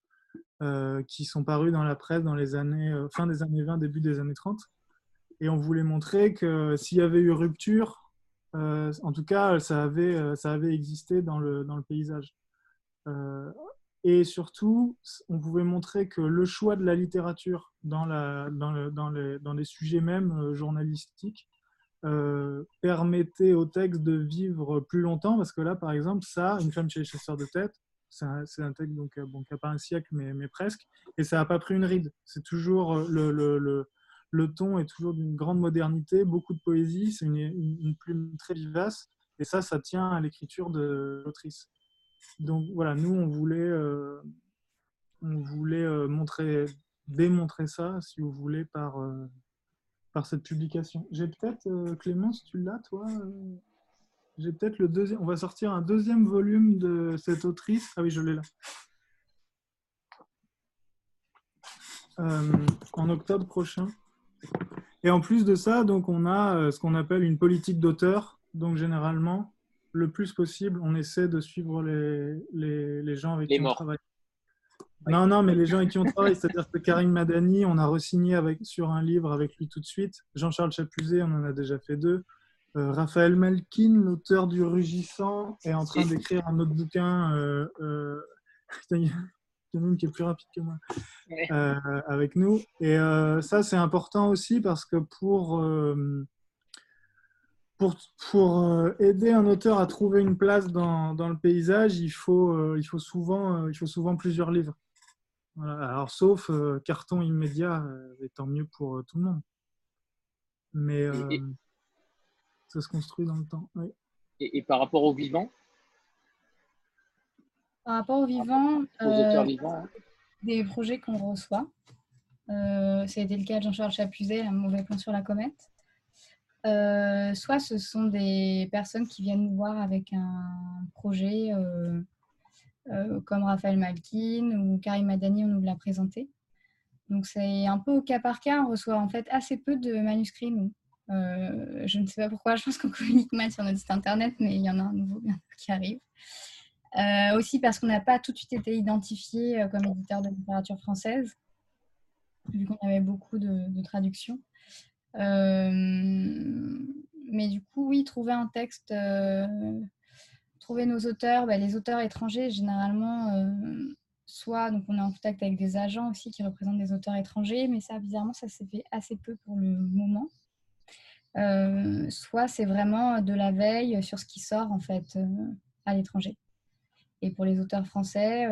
qui sont parus dans la presse dans les années fin des années 20, début des années 30. Et on voulait montrer que s'il y avait eu rupture, en tout cas, ça avait, ça avait existé dans le, dans le paysage. Et surtout, on pouvait montrer que le choix de la littérature dans, la, dans, le, dans, les, dans les, sujets même euh, journalistiques euh, permettait au texte de vivre plus longtemps. Parce que là, par exemple, ça, Une femme chez les chasseurs de tête, c'est un, texte donc, euh, bon, qui n'a pas un siècle, mais, mais presque. Et ça n'a pas pris une ride. C'est toujours le, le, le, le, ton est toujours d'une grande modernité, beaucoup de poésie, c'est une, plume très vivace. Et ça, ça tient à l'écriture de l'autrice. Donc voilà, nous, on voulait, euh, on voulait euh, montrer, démontrer ça, si vous voulez, par, euh, par cette publication. J'ai peut-être, Clémence, tu l'as, toi J'ai peut-être le deuxième. On va sortir un deuxième volume de cette autrice. Ah oui, je l'ai là. en octobre prochain. Et en plus de ça, donc on a ce qu'on appelle une politique d'auteur. Donc généralement, le plus possible, on essaie de suivre les, les, les gens avec qui on travaille. Non, non, mais les gens avec qui on travaille, c'est-à-dire que Karim Madani, on a re-signé avec, sur un livre avec lui tout de suite. Jean-Charles Chapuzet, on en a déjà fait deux. Euh, Raphaël Malkin, l'auteur du Rugissant, est en train d'écrire un autre bouquin. Euh, euh, il y a une qui est plus rapide que moi, avec nous. Et ça, c'est important aussi parce que pour pour, pour, aider un auteur à trouver une place dans, dans le paysage, il faut, euh, il, faut souvent, euh, il faut souvent plusieurs livres. Alors, sauf carton immédiat, et tant mieux pour tout le monde. Mais ça se construit dans le temps. Et, et, par rapport aux vivants Par rapport aux vivants, aux auteurs vivants hein. des projets qu'on reçoit. Euh, ça a été le cas de Jean-Charles Chapuzet, Un mauvais plan sur la comète. Euh, soit ce sont des personnes qui viennent nous voir avec un projet euh, euh, comme Raphaël Malkin ou Karim Madani, on nous l'a présenté. Donc c'est un peu au cas par cas, on reçoit en fait assez peu de manuscrits, nous. je ne sais pas pourquoi, je pense qu'on communique mal sur notre site internet, mais il y en a un nouveau qui arrive. aussi parce qu'on n'a pas tout de suite été identifié comme éditeur de littérature française, vu qu'on avait beaucoup de, traductions. Euh, mais du coup, oui, trouver un texte, euh, trouver nos auteurs, bah, les auteurs étrangers, généralement, euh, soit donc on est en contact avec des agents aussi qui représentent des auteurs étrangers, mais ça, bizarrement, ça s'est fait assez peu pour le moment. soit c'est vraiment de la veille sur ce qui sort en fait à l'étranger. Et pour les auteurs français,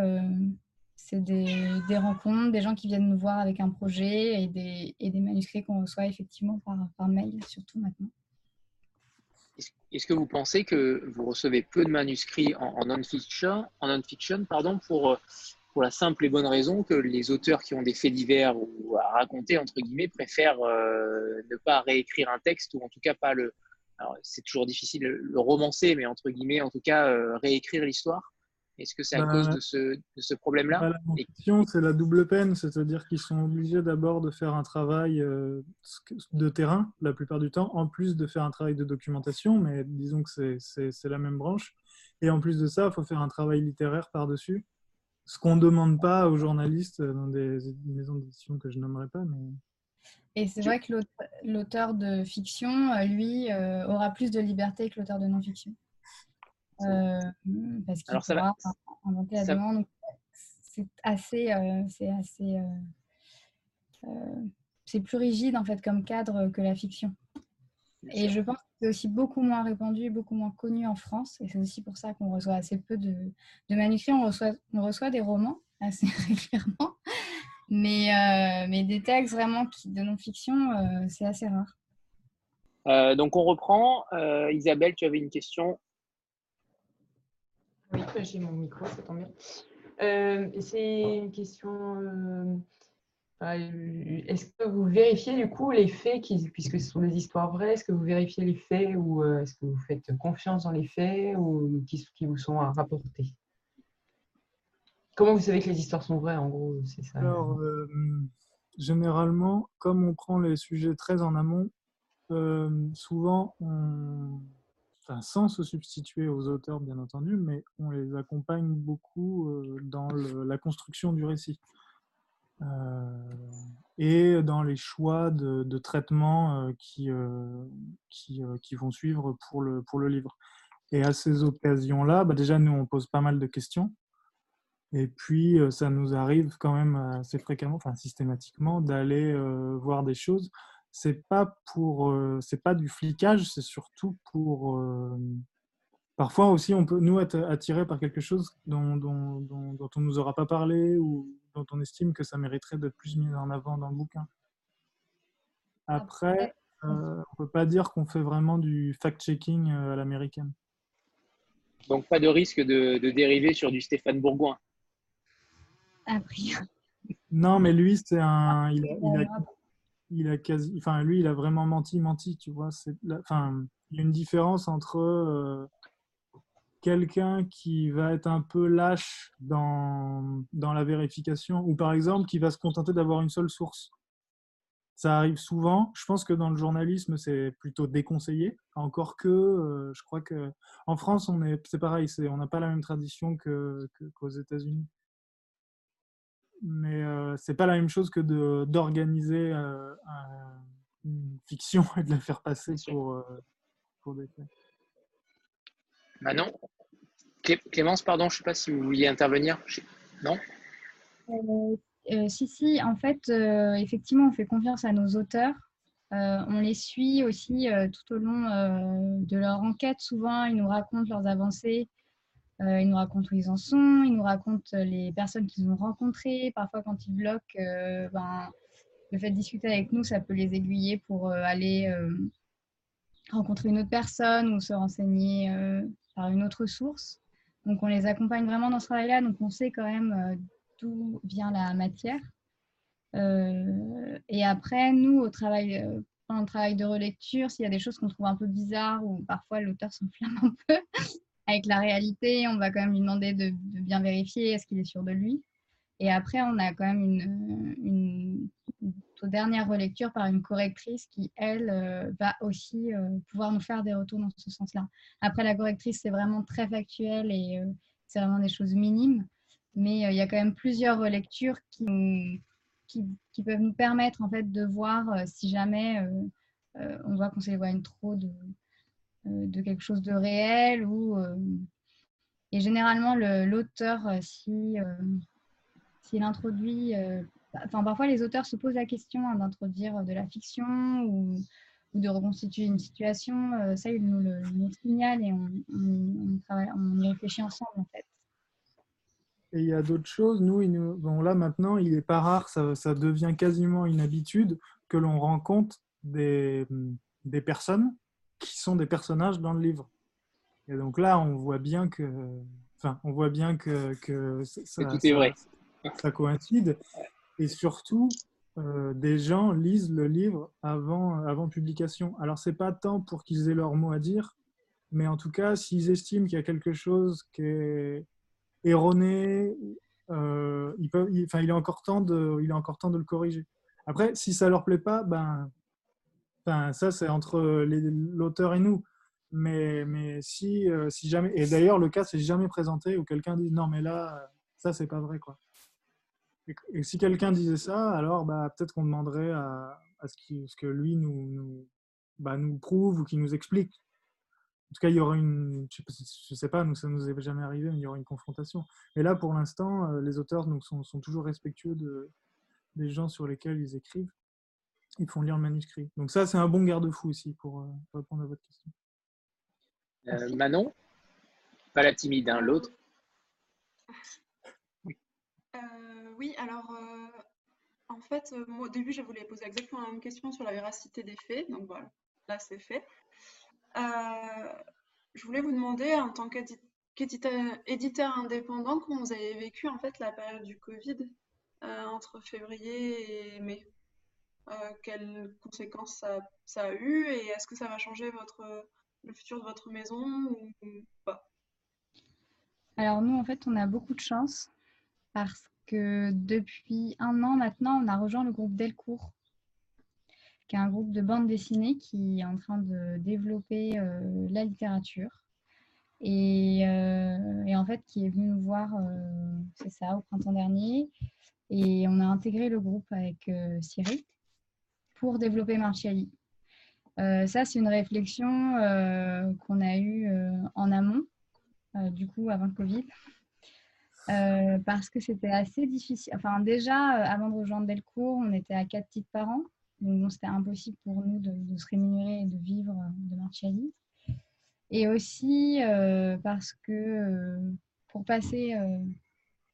c'est des, rencontres, des gens qui viennent nous voir avec un projet et des, manuscrits qu'on reçoit effectivement par, mail, surtout maintenant. Est-ce que vous pensez que vous recevez peu de manuscrits en, non-fiction, pardon, pour, pour la simple et bonne raison que les auteurs qui ont des faits divers ou à raconter, entre guillemets, préfèrent euh, ne pas réécrire un texte ou en tout cas pas le... c'est toujours difficile le romancer, mais entre guillemets, en tout cas, euh, réécrire l'histoire? Est-ce que c'est à cause bah, de ce, de ce problème-là bah, La fiction, c'est la double peine, c'est-à-dire qu'ils sont obligés d'abord de faire un travail euh, de terrain, la plupart du temps, en plus de faire un travail de documentation, mais disons que c'est la même branche. Et en plus de ça, il faut faire un travail littéraire par-dessus, ce qu'on ne demande pas aux journalistes dans des maisons d'édition que je nommerai pas. Mais... Et c'est vrai que l'auteur de fiction, euh, lui, euh, aura plus de liberté que l'auteur de non-fiction. Euh, parce qu'il pourra inventer la demande. C'est assez, euh, c'est assez, euh, c'est plus rigide en fait comme cadre que la fiction. Et je pense que c'est aussi beaucoup moins répandu, beaucoup moins connu en France. Et c'est aussi pour ça qu'on reçoit assez peu de, de, manuscrits. On reçoit, on reçoit des romans assez régulièrement. Mais, mais des textes vraiment qui, de non-fiction, c'est assez rare. donc on reprend. Isabelle, tu avais une question oui, bah, j'ai mon micro, ça tombe bien. Euh, c'est une question. Euh, euh, est-ce que vous vérifiez du coup les faits, puisque ce sont des histoires vraies, est-ce que vous vérifiez les faits ou est-ce que vous faites confiance dans les faits ou qui, vous sont rapportés? Comment vous savez que les histoires sont vraies en gros Alors, généralement, comme on prend les sujets très en amont, euh, souvent, on, sans se substituer aux auteurs, bien entendu, mais on les accompagne beaucoup euh, dans la construction du récit. Euh, et dans les choix de, de traitement euh, qui, qui, qui vont suivre pour le, pour le livre. Et à ces occasions-là, bah déjà, nous, on pose pas mal de questions. Et puis, ça nous arrive quand même assez fréquemment, enfin systématiquement, d'aller voir des choses. C'est pas pour, euh, c'est pas du flicage, c'est surtout pour. euh, parfois aussi, on peut nous être attirés par quelque chose dont, dont, dont, dont on nous aura pas parlé ou dont on estime que ça mériterait d'être plus mis en avant dans le bouquin. Après, euh, on peut pas dire qu'on fait vraiment du fact-checking euh, à l'américaine. Donc, pas de risque de, de dériver sur du Stéphane Bourgoin. A priori. Non, mais lui, c'est un. Il a, il a, il a quasi. Enfin, lui, il a vraiment menti, menti, tu vois. Enfin, il y a une différence entre euh, quelqu'un qui va être un peu lâche dans, dans la vérification ou, par exemple, qui va se contenter d'avoir une seule source. Ça arrive souvent. Je pense que dans le journalisme, c'est plutôt déconseillé. Encore que, euh, je crois que en France, on est, c'est pareil. On n'a pas la même tradition que, que- qu'aux États-Unis mais c'est pas la même chose que d'organiser euh, un- une fiction et de la faire passer pour, euh, pour des faits. Manon Clé- Clémence, pardon, je ne sais pas si vous vouliez intervenir. Non Euh, euh, si, si, en fait, euh, effectivement, on fait confiance à nos auteurs. Euh, on les suit aussi euh, tout au long euh, de leur enquête. Souvent, ils nous racontent leurs avancées, euh, ils nous racontent où ils en sont, ils nous racontent euh, les personnes qu'ils ont rencontrées. Parfois, quand ils bloquent, euh, ben, le fait de discuter avec nous, ça peut les aiguiller pour euh, aller euh, rencontrer une autre personne ou se renseigner euh, par une autre source. Donc, on les accompagne vraiment dans ce travail-là. Donc, on sait quand même euh, d'où vient la matière. Euh, et après, nous, au travail, euh, pendant le travail de relecture, s'il y a des choses qu'on trouve un peu bizarres ou parfois l'auteur s'enflamme un peu avec la réalité, on va quand même lui demander de, bien vérifier est-ce qu'il est sûr de lui. Et après, on a quand même une, toute dernière relecture par une correctrice qui, elle, euh, va aussi euh, pouvoir nous faire des retours dans ce sens-là. Après, la correctrice, c'est vraiment très factuel et euh, c'est vraiment des choses minimes. Mais euh, il y a quand même plusieurs relectures qui, qui, peuvent nous permettre en fait de voir euh, si jamais euh, euh, on voit qu'on s'éloigne trop de, euh, de quelque chose de réel ou euh, et généralement le- l'auteur euh, si euh, s'il introduit euh, enfin parfois les auteurs se posent la question hein, d'introduire de la fiction ou, ou de reconstituer une situation. Euh, ça ils nous le, nous le signalent et on, on, y réfléchit ensemble en fait. Et il y a d'autres choses? Nous- bon, là maintenant, il n'est pas rare, ça, ça devient quasiment une habitude que l'on rencontre des, des personnes qui sont des personnages dans le livre. Et donc là, on voit bien que, enfin, on voit bien que, que ça, tout est ça- vrai. ça coïncide. Et surtout, euh, des gens lisent le livre avant, avant publication. Alors, c'est pas tant pour qu'ils aient leur mot à dire, mais en tout cas, s'ils estiment qu'il y a quelque chose qui est erroné, euh, ils peuvent, il, enfin, il, est encore temps de, il est encore temps de le corriger. Après, si ça leur plaît pas, ben, ben ça, c'est entre l'auteur et nous. Mais, mais si, euh, si jamais, et d'ailleurs, le cas s'est jamais présenté où quelqu'un dit non, mais là, ça, c'est pas vrai, quoi. Et, si quelqu'un disait ça, alors bah, peut-être qu'on demanderait à, ce, qu'il- ce que lui nous, bah, nous prouve ou qu'il nous explique. En tout cas, il y aurait une, je sais pas, nous ça nous est jamais arrivé, mais il y aurait une confrontation. Et là, pour l'instant, euh, les auteurs donc, sont, sont toujours respectueux de, des gens sur lesquels ils écrivent. Ils font lire le manuscrit. Donc ça, c'est un bon garde-fou aussi pour, euh, pour répondre à votre question. Euh, Manon? Pas la timide, hein, l'autre? Euh, oui, alors euh, en fait, moi au début, je voulais poser exactement la même question sur la véracité des faits, donc voilà, là c'est fait. Euh, je voulais vous demander, en tant qu'édi- qu'éditeur éditeur indépendant, comment vous avez vécu en fait la période du Covid euh, entre février et mai? Euh, quelles conséquences ça, a eu et est-ce que ça va changer votre, le futur de votre maison ou pas? Alors nous, en fait, on a beaucoup de chance parce que depuis un an maintenant, on a rejoint le groupe Delcourt, qui est un groupe de bande dessinée qui est en train de développer la littérature. Et, et, en fait, qui est venu nous voir, c'est ça, au printemps dernier. Et on a intégré le groupe avec Cyril pour développer Marchiali. ça, c'est une réflexion qu'on a eue en amont, du coup, avant le Covid. Euh, parce que c'était assez difficile. Enfin, déjà, euh, avant de rejoindre Delcourt, on était à quatre titres par an. Donc, c'était impossible pour nous de, se rémunérer et de vivre de Marchiali. Et aussi parce que pour passer,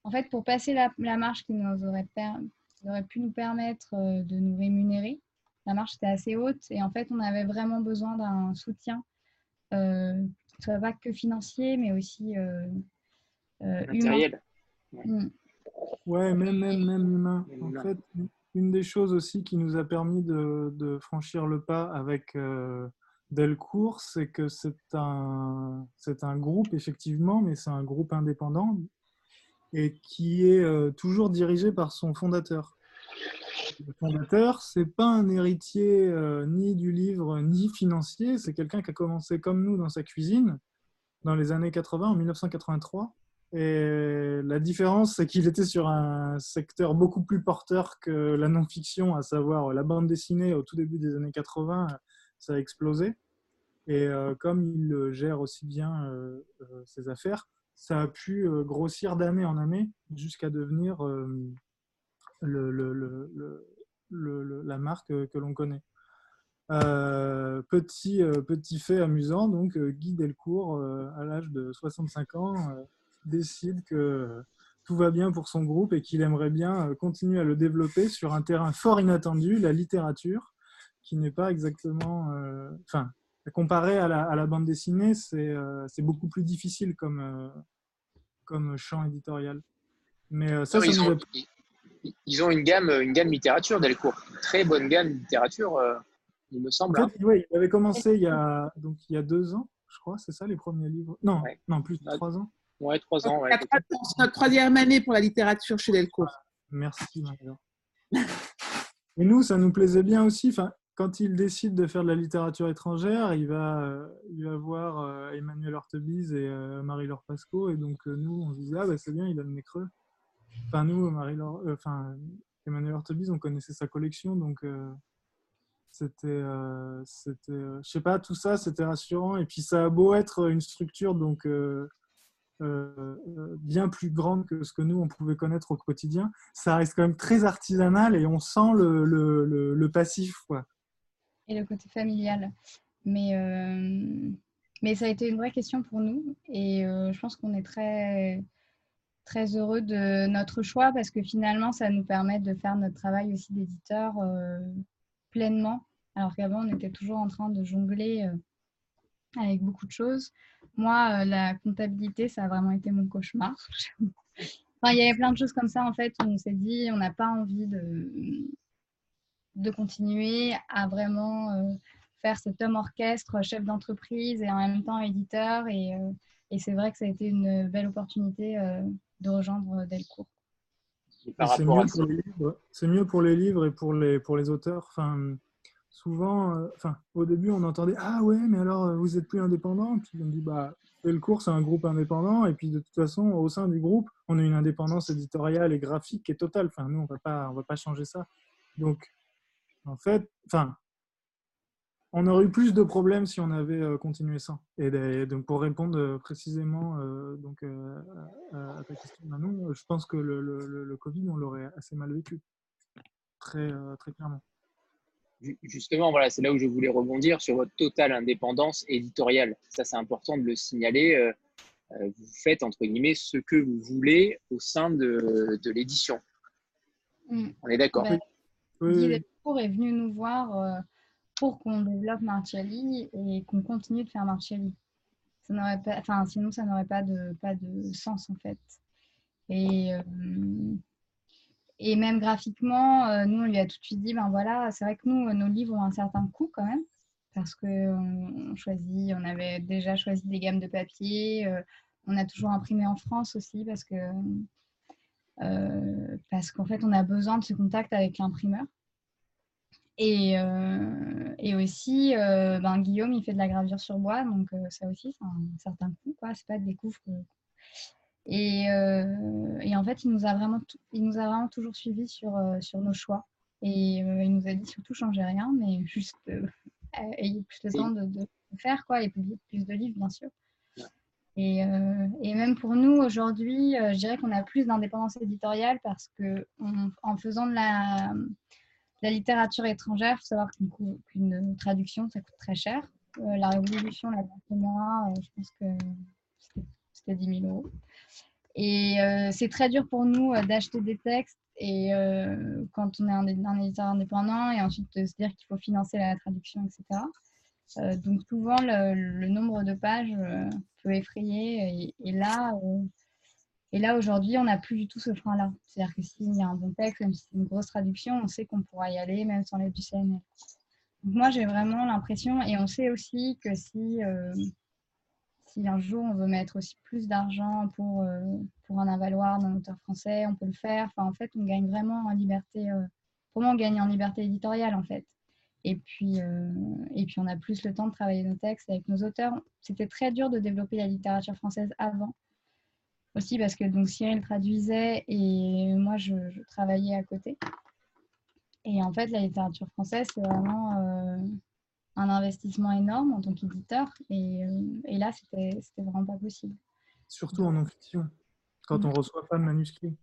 en fait, pour passer la, marche qui nous aurait, aurait, pu nous permettre de nous rémunérer, la marche était assez haute et en fait, on avait vraiment besoin d'un soutien, euh, soit pas que financier, mais aussi euh, matériel. Mm. Ouais. même, même, même humain. En fait, une des choses aussi qui nous a permis de, de franchir le pas avec euh, Delcourt, c'est que c'est un, c'est un groupe, effectivement, mais c'est un groupe indépendant et qui est euh, toujours dirigé par son fondateur. Le fondateur, c'est pas un héritier euh, ni du livre ni financier, c'est quelqu'un qui a commencé comme nous dans sa cuisine dans les années 80, en 1983 et la différence, c'est qu'il était sur un secteur beaucoup plus porteur que la non-fiction, à savoir la bande dessinée au tout début des années 80, ça a explosé. Et euh, comme il gère aussi bien euh, ses affaires, ça a pu grossir d'année en année jusqu'à devenir le, le, le, la marque que l'on connaît. petit, petit fait amusant, donc Guy Delcourt, à l'âge de 65 ans, décide que tout va bien pour son groupe et qu'il aimerait bien euh, continuer à le développer sur un terrain fort inattendu, la littérature, qui n'est pas exactement... Euh, enfin, comparé à la, bande dessinée, euh, c'est beaucoup plus difficile comme, comme champ éditorial. Mais ça, ils, ont, ils, ont, une gamme, une gamme littérature, Delcourt. Très bonne gamme littérature, il me semble. En fait, hein. il avait commencé il y, a, donc, il y a deux ans, je crois, c'est ça les premiers livres? Non, non plus de trois ans. Ouais, trois ans. C'est notre troisième année pour la littérature chez Delcourt. Merci. Et nous, ça nous plaisait bien aussi. Enfin, quand il décide de faire de la littérature étrangère, il va, il va voir euh, Emmanuel Hortebise et euh, Marie-Laure Pasco. Et donc, euh, nous, on se disait, ah, bah, c'est bien, il a le nez creux. Enfin, nous, enfin, Emmanuel Hortebise, on connaissait sa collection. Donc, c'était, c'était je sais pas, tout ça, c'était rassurant. Et puis, ça a beau être une structure, donc euh, bien plus grande que ce que nous, on pouvait connaître au quotidien, ça reste quand même très artisanal et on sent le, le, le, passif. Quoi. Et le côté familial. Mais, euh, mais ça a été une vraie question pour nous et euh, je pense qu'on est très, très heureux de notre choix parce que finalement, ça nous permet de faire notre travail aussi d'éditeur pleinement. Alors qu'avant, on était toujours en train de jongler avec beaucoup de choses. Moi, euh, la comptabilité, ça a vraiment été mon cauchemar. il y avait plein de choses comme ça, en fait, où on s'est dit, on n'a pas envie de, de continuer à vraiment euh, faire cet homme orchestre, chef d'entreprise et en même temps éditeur. Et, euh, et c'est vrai que ça a été une belle opportunité de rejoindre Delcourt. C'est mieux, mieux, pour les livres et pour les, pour les auteurs. Enfin, souvent, euh, enfin, au début, on entendait Ah ouais, mais alors euh, vous êtes plus indépendant Puis on dit Bah, Delcourt, c'est un groupe indépendant. Et puis de toute façon, au sein du groupe, on a une indépendance éditoriale et graphique qui est totale. Enfin, nous, on va pas, on va pas changer ça. Donc, en fait, enfin, on aurait eu plus de problèmes si on avait euh, continué ça. Et, donc, pour répondre précisément donc, à, ta question, Manon, je pense que le, le, le Covid, on l'aurait assez mal vécu. Très, très clairement justement, voilà, c'est là où je voulais rebondir sur votre totale indépendance éditoriale. Ça, c'est important de le signaler. Euh, euh, vous faites, entre guillemets, ce que vous voulez au sein de, de l'édition. Mm. On est d'accord ben, Guy Delcourt est venu nous voir euh, pour qu'on développe Martiali et qu'on continue de faire Martiali. Ça n'aurait pas, enfin, sinon, ça n'aurait pas de, pas de sens, en fait. Et et même graphiquement, euh, nous, on lui a tout de suite dit, ben voilà, c'est vrai que nous, nos livres ont un certain coût quand même, parce qu'on choisit, on avait déjà choisi des gammes de papier, euh, on a toujours imprimé en France aussi, parce que euh, parce qu'en fait, on a besoin de ce contact avec l'imprimeur. Et, et aussi, ben, Guillaume, il fait de la gravure sur bois, donc ça aussi, c'est un certain coût. Ce n'est pas des coûts et, et, en fait, il nous a vraiment, il nous a vraiment toujours suivis sur, sur nos choix. Et euh, il nous a dit surtout changez rien, mais juste euh, ayez plus de temps de, de, faire quoi, et publier plus de livres, bien sûr. Et, euh, et, même pour nous, aujourd'hui, je dirais qu'on a plus d'indépendance éditoriale parce que en faisant de la, la littérature étrangère, il faut savoir qu'une traduction, ça coûte très cher. la Révolution, la moi, je pense que c'était 10 000 euros. Et c'est très dur pour nous d'acheter des textes et euh, quand on est un, éditeur indépendant et ensuite de se dire qu'il faut financer la traduction, etc. Euh, donc souvent le, nombre de pages euh, peut effrayer et, là, et là aujourd'hui on n'a plus du tout ce frein-là. C'est-à-dire que s'il y a un bon texte, même si c'est une grosse traduction, on sait qu'on pourra y aller même sans l'aide du CNL. Donc moi j'ai vraiment l'impression et on sait aussi que si si un jour on veut mettre aussi plus d'argent pour, euh, pour un avaloir d'un auteur français, on peut le faire. Enfin, en fait, on gagne vraiment en liberté. Euh, comment on gagne en liberté éditoriale, en fait. Et puis, euh, et puis, on a plus le temps de travailler nos textes avec nos auteurs. C'était très dur de développer la littérature française avant. Aussi parce que donc, Cyril traduisait et moi, je, travaillais à côté. Et en fait, la littérature française, c'est vraiment un investissement énorme en tant qu'éditeur. Et, euh, et, là, c'était vraiment pas possible. Surtout en non-fiction, quand on mm. reçoit pas de manuscrit.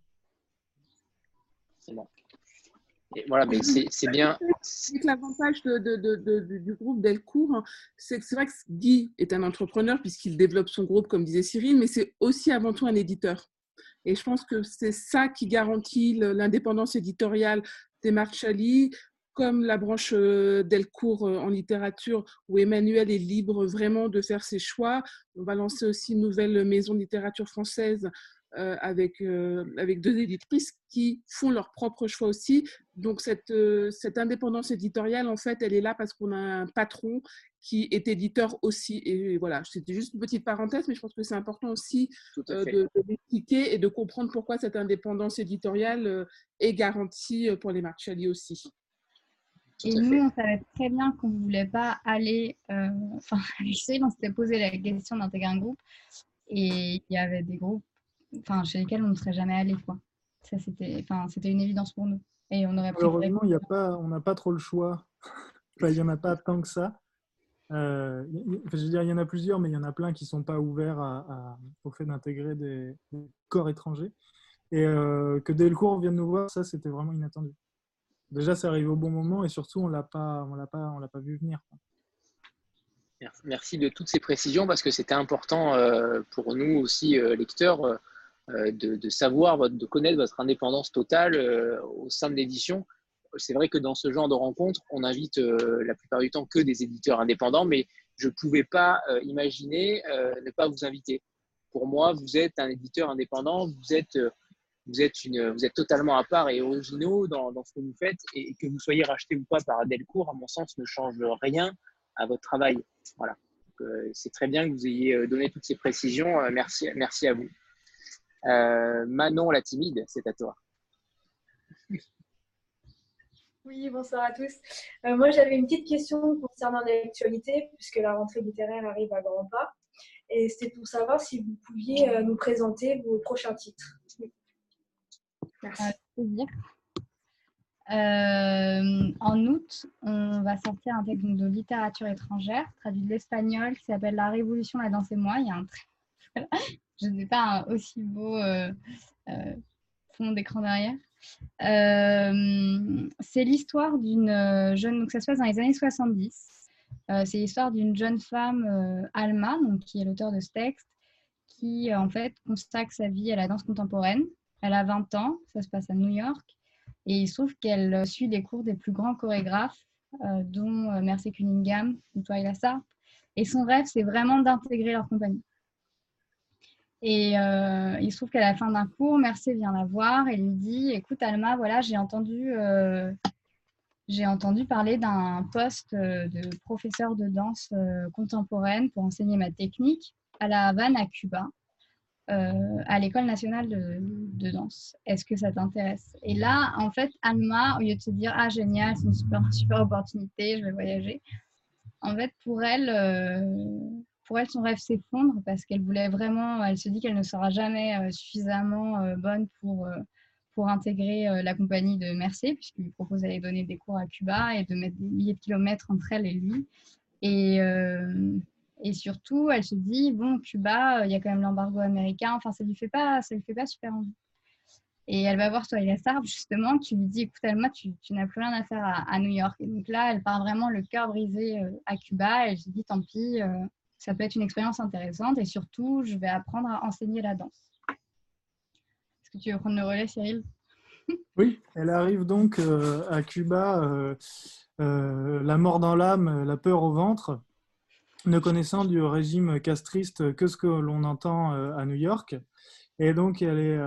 C'est bon. Et voilà, mais c'est bien. L'avantage de, de, de, du groupe Delcourt, c'est que c'est vrai que Guy est un entrepreneur puisqu'il développe son groupe, comme disait Cyril, mais c'est aussi avant tout un éditeur. Et je pense que c'est ça qui garantit l'indépendance éditoriale des Marchali, comme la branche euh, Delcourt euh, en littérature, où Emmanuel est libre vraiment de faire ses choix. On va lancer aussi une nouvelle maison de littérature française euh, avec, avec deux éditrices qui font leurs propres choix aussi. Donc cette, cette indépendance éditoriale, en fait, elle est là parce qu'on a un patron qui est éditeur aussi. Et voilà, c'était juste une petite parenthèse, mais je pense que c'est important aussi de, l'expliquer et de comprendre pourquoi cette indépendance éditoriale est garantie pour les Marchali aussi et nous, on savait très bien qu'on ne voulait pas aller. Euh, enfin, on s'était posé la question d'intégrer un groupe. Et il y avait des groupes enfin, chez lesquels on ne serait jamais allé. Quoi. Ça, c'était, enfin, c'était une évidence pour nous. Et on aurait Malheureusement, il y a pas, on n'a pas trop le choix. il n'y en a pas tant que ça. Euh, je veux dire, il y en a plusieurs, mais il y en a plein qui ne sont pas ouverts à, au fait d'intégrer des, corps étrangers. Et euh, que Delcourt vienne nous voir, ça, c'était vraiment inattendu déjà, ça arrive au bon moment et surtout, on ne l'a pas, on l'a pas, on l'a pas vu venir. Merci de toutes ces précisions parce que c'était important euh, pour nous aussi, euh, lecteurs, euh, de, savoir, de connaître votre indépendance totale au sein de l'édition. C'est vrai que dans ce genre de rencontres, on invite la plupart du temps que des éditeurs indépendants, mais je ne pouvais pas imaginer ne pas vous inviter. Pour moi, vous êtes un éditeur indépendant, vous êtes vous êtes, une, vous êtes totalement à part et originaux dans, ce que vous faites et, que vous soyez racheté ou pas par Delcourt, à mon sens, ne change rien à votre travail. Voilà. Euh, c'est très bien que vous ayez euh, donné toutes ces précisions. Euh, merci, merci à vous. Manon la timide, c'est à toi. Oui, bonsoir à tous. moi, j'avais une petite question concernant l'actualité, puisque la rentrée littéraire arrive à grands pas. Et c'était pour savoir si vous pouviez nous présenter vos prochains titres. Euh, en août, on va sortir un texte de littérature étrangère, traduit de l'espagnol, qui s'appelle La Révolution, la danse et moi. Il y a un Je n'ai pas un aussi beau euh, euh, fond d'écran derrière. c'est l'histoire d'une jeune, donc ça se passe dans les années 70. c'est l'histoire d'une jeune femme, Alma, donc, qui est l'auteur de ce texte, qui en fait consacre sa vie à la danse contemporaine. Elle a 20 ans, ça se passe à New York, et il se trouve qu'elle suit des cours des plus grands chorégraphes, euh, dont euh, Mercy Cunningham ou Twyla Sarp. Et son rêve, c'est vraiment d'intégrer leur compagnie. Et euh, il se trouve qu'à la fin d'un cours, Mercy vient la voir et lui dit Écoute, Alma, voilà, j'ai entendu, j'ai entendu parler d'un poste de professeur de danse contemporaine pour enseigner ma technique à La Havane, à Cuba. à l'école nationale de, danse. Est-ce que ça t'intéresse? Et là, en fait, Alma, au lieu de se dire ah génial, c'est une super, super opportunité, je vais voyager. En fait, pour elle, pour elle, son rêve s'effondre parce qu'elle voulait vraiment, elle se dit qu'elle ne sera jamais suffisamment bonne pour pour intégrer la compagnie de Mercier, puisqu'il propose d'aller donner des cours à Cuba et de mettre des milliers de kilomètres entre elle et lui. Et, surtout, elle se dit, bon, Cuba, il y a quand même l'embargo américain, enfin, ça lui fait pas, ça lui fait pas super envie. Et elle va voir Sohaila Sarb, justement, qui lui dit, écoute, Alma, tu, tu n'as plus rien à faire à, New York. Et donc là, elle part vraiment le cœur brisé à Cuba. Elle se dit, tant pis, ça peut être une expérience intéressante. Et surtout, je vais apprendre à enseigner la danse tu veux prendre le relais, Cyril? Oui, elle arrive donc euh, à Cuba, euh, euh, la mort dans l'âme, la peur au ventre, ne connaissant du régime castriste que ce que l'on entend à New York. Et donc, elle,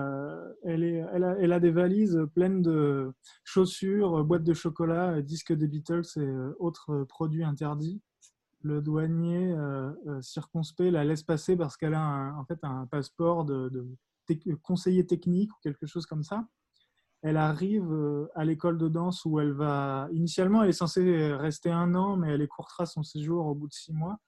a, des valises pleines de chaussures, boîtes de chocolat, disques des Beatles et autres produits interdits. Le douanier circonspect la laisse passer parce qu'elle a en fait un passeport de conseiller technique ou quelque chose comme ça. Elle arrive euh, à l'école de danse où elle va. Initialement, elle est censée rester un an, mais elle écourtera son séjour au bout de six mois.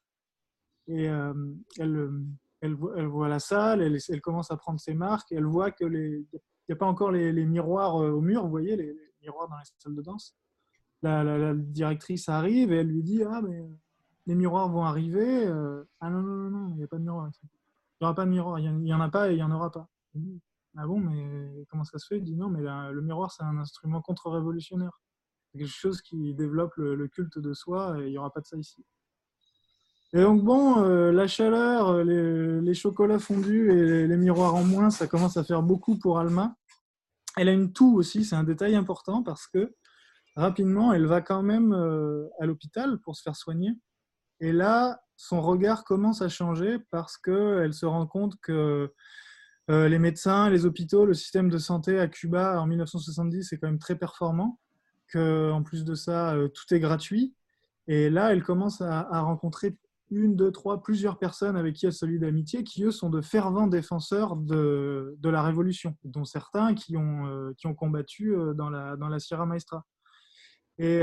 Et euh, elle, voit la salle, elle, commence à prendre ses marques, elle voit que les. Il n'y a pas encore les, miroirs euh, au mur, vous voyez, les, miroirs dans les salles de danse. La, la, directrice arrive et elle lui dit Ah, mais les miroirs vont arriver. ah non, non, non, non, il n'y a pas de miroir. Il n'y aura pas de miroir, il n'y en a pas et il n'y en aura pas. Ah bon, mais comment ça se fait? Il dit non, mais le miroir, c'est un instrument contre-révolutionnaire. C'est quelque chose qui développe le, culte de soi et il n'y aura pas de ça ici. Et donc, bon, euh, la chaleur, les, chocolats fondus et les, miroirs en moins, ça commence à faire beaucoup pour Alma. Elle a une toux aussi, c'est un détail important parce que rapidement, elle va quand même euh, à l'hôpital pour se faire soigner. Et là, son regard commence à changer parce qu'elle se rend compte que euh, les médecins, les hôpitaux, le système de santé à Cuba en 1970 est quand même très performant, qu'en plus de ça, euh, tout est gratuit. Et là, elle commence à, rencontrer une, deux, trois, plusieurs personnes avec qui elle se lie d'amitié, qui eux sont de fervents défenseurs de, la révolution, dont certains qui ont, euh, qui ont combattu dans la, dans la Sierra Maestra. Et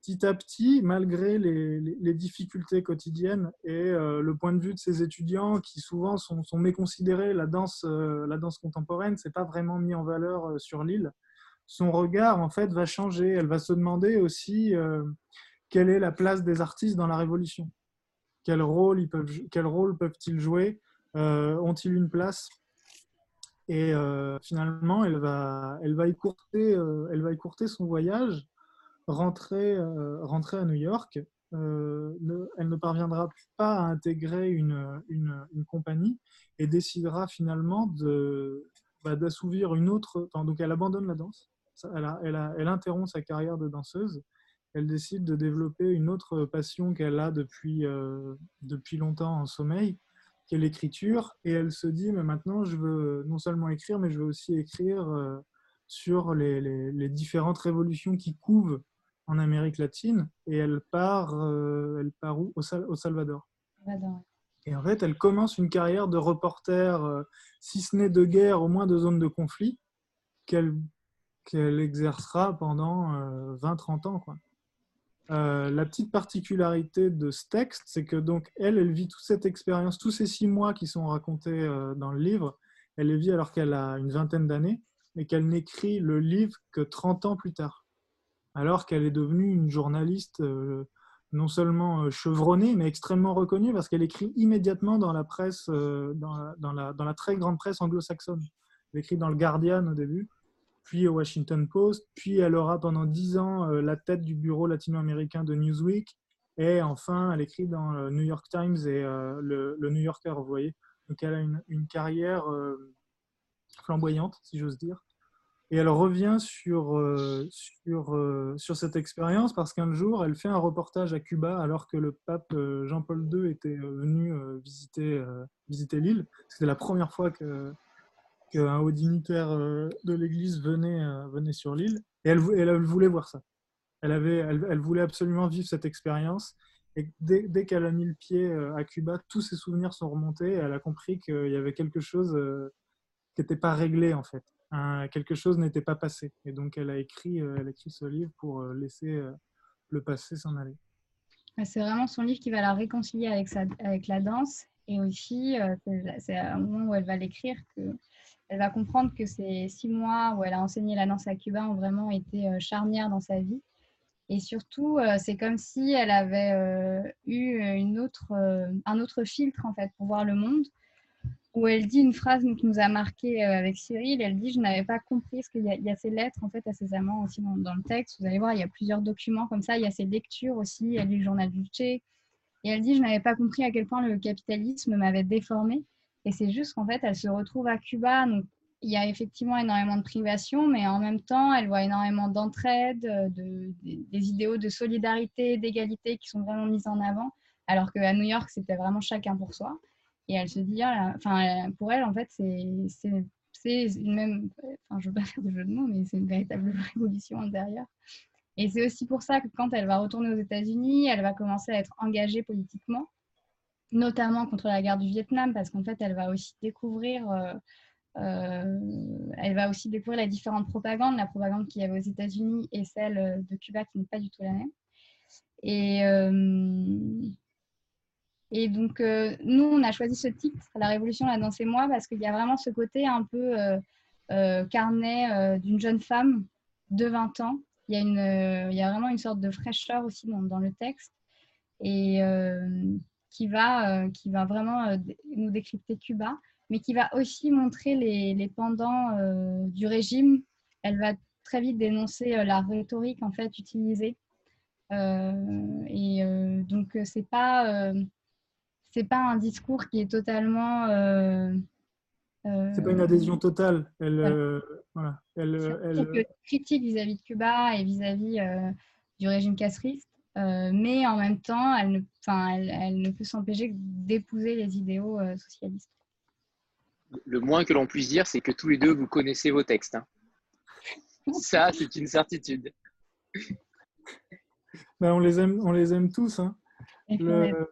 petit à petit, malgré les, difficultés quotidiennes et euh, le point de vue de ces étudiants qui souvent sont, méconsidérés, la danse, euh, la danse contemporaine, c'est pas vraiment mis en valeur euh, sur l'île. Son regard, en fait, va changer. Elle va se demander aussi quelle est la place des artistes dans la révolution. Quel rôle peuvent-ils jouer Ont-ils une place? Et finalement, elle va écourter son voyage rentrer, euh, rentrer à New York, euh, elle ne parviendra pas à intégrer une, une, compagnie et décidera finalement de, bah, d'assouvir une autre. donc elle abandonne la danse, elle, elle, elle, interrompt sa carrière de danseuse. Elle décide de développer une autre passion qu'elle a depuis, euh, depuis longtemps en sommeil, qui est l'écriture. Et elle se dit, mais maintenant, je veux non seulement écrire, mais je veux aussi écrire sur les, les, les, différentes révolutions qui couvent en Amérique latine et elle part, euh, elle part où? Au, Salvador. Et en fait, elle commence une carrière de reporter, euh, si ce n'est de guerre, au moins de zone de conflit, qu'elle qu'elle exercera pendant 20-30 euh, ans. Quoi. la petite particularité de ce texte, c'est que donc elle, elle vit toute cette expérience, tous ces six mois qui sont racontés dans le livre, elle les vit alors qu'elle a une vingtaine d'années et qu'elle n'écrit le livre que 30 ans plus tard alors qu'elle est devenue une journaliste euh, non seulement euh, chevronnée, mais extrêmement reconnue parce qu'elle écrit immédiatement dans la presse, euh, dans la, très grande presse anglo-saxonne. Elle écrit dans le Guardian au début, puis au Washington Post, puis elle aura pendant dix ans la tête du bureau latino-américain de Newsweek, et enfin elle écrit dans le New York Times et le, New Yorker, vous voyez. Donc elle a une carrière flamboyante, si j'ose dire. Et elle revient sur, euh, sur, euh, sur cette expérience parce qu'un jour, elle fait un reportage à Cuba alors que le pape euh, Jean-Paul II était venu visiter, visiter l'île. C'était la première fois qu'un haut dignitaire de l'Église venait, venait sur l'île. Et elle, elle, voulait voir ça. Elle, avait, elle, elle, voulait absolument vivre cette expérience. Et dès, dès qu'elle a mis le pied à Cuba, tous ses souvenirs sont remontés. Et elle a compris qu'il y avait quelque chose qui n'était pas réglé en fait. Quelque chose n'était pas passé. Et donc elle a écrit, elle a écrit ce livre pour laisser le passé s'en aller. C'est vraiment son livre qui va la réconcilier avec, la danse. Et aussi, c'est un moment où elle va l'écrire que elle va comprendre que ces six mois où elle a enseigné la danse à Cuba ont vraiment été euh, charnières dans sa vie. Et surtout, euh, c'est comme si elle avait euh, eu un autre filtre en fait pour voir le monde, où elle dit une phrase qui nous a marqué avec Cyril. Elle dit Je n'avais pas compris, ce qu'il y, a ces lettres en fait à ses amants aussi dans, dans, le texte. Vous allez voir, il y a plusieurs documents comme ça. Il y a ses lectures aussi. Elle lit le journal du Tché. Et elle dit Je n'avais pas compris à quel point le capitalisme m'avait déformé. Et c'est juste qu'en fait, elle se retrouve à Cuba. Donc, il y a effectivement énormément de privation, mais en même temps, elle voit énormément d'entraide, euh, de, des idéaux de solidarité, d'égalité qui sont vraiment mis en avant. Alors qu'à New York, c'était vraiment chacun pour soi. Et elle se dit, ah, enfin, pour elle, en fait, c'est une même, enfin, je veux pas faire de jeu de mots, mais c'est une véritable révolution intérieure. Et c'est aussi pour ça que quand elle va retourner aux États-Unis, elle va commencer à être engagée politiquement notamment contre la guerre du Vietnam, parce qu'en fait, elle va aussi découvrir, euh, euh, elle va aussi découvrir les différentes propagandes, la propagande qu'il y avait aux États-Unis et celle euh, de Cuba qui n'est pas du tout la même. Et, et donc, nous, on a choisi ce titre, La Révolution, la danse et moi, parce qu'il y a vraiment ce côté un peu carnet d'une jeune femme de 20 ans. Il y, a vraiment une sorte de fraîcheur aussi dans, le texte. Et qui va, euh, qui va vraiment euh, nous décrypter Cuba, mais qui va aussi montrer les, les pendants euh, du régime. Elle va très vite dénoncer la rhétorique en fait utilisée. et donc c'est pas c'est pas un discours qui est totalement c'est pas une adhésion totale. Elle, voilà. elle, elle... critique vis-à-vis de Cuba et vis-à-vis du régime castriste, euh, mais en même temps, elle ne, elle, elle ne peut s'empêcher d'épouser les idéaux euh, socialistes. Le moins que l'on puisse dire, c'est que tous les deux, vous connaissez vos textes. Hein. Ça, c'est une certitude. Ben, on, les aime, on les aime tous. Hein. Le...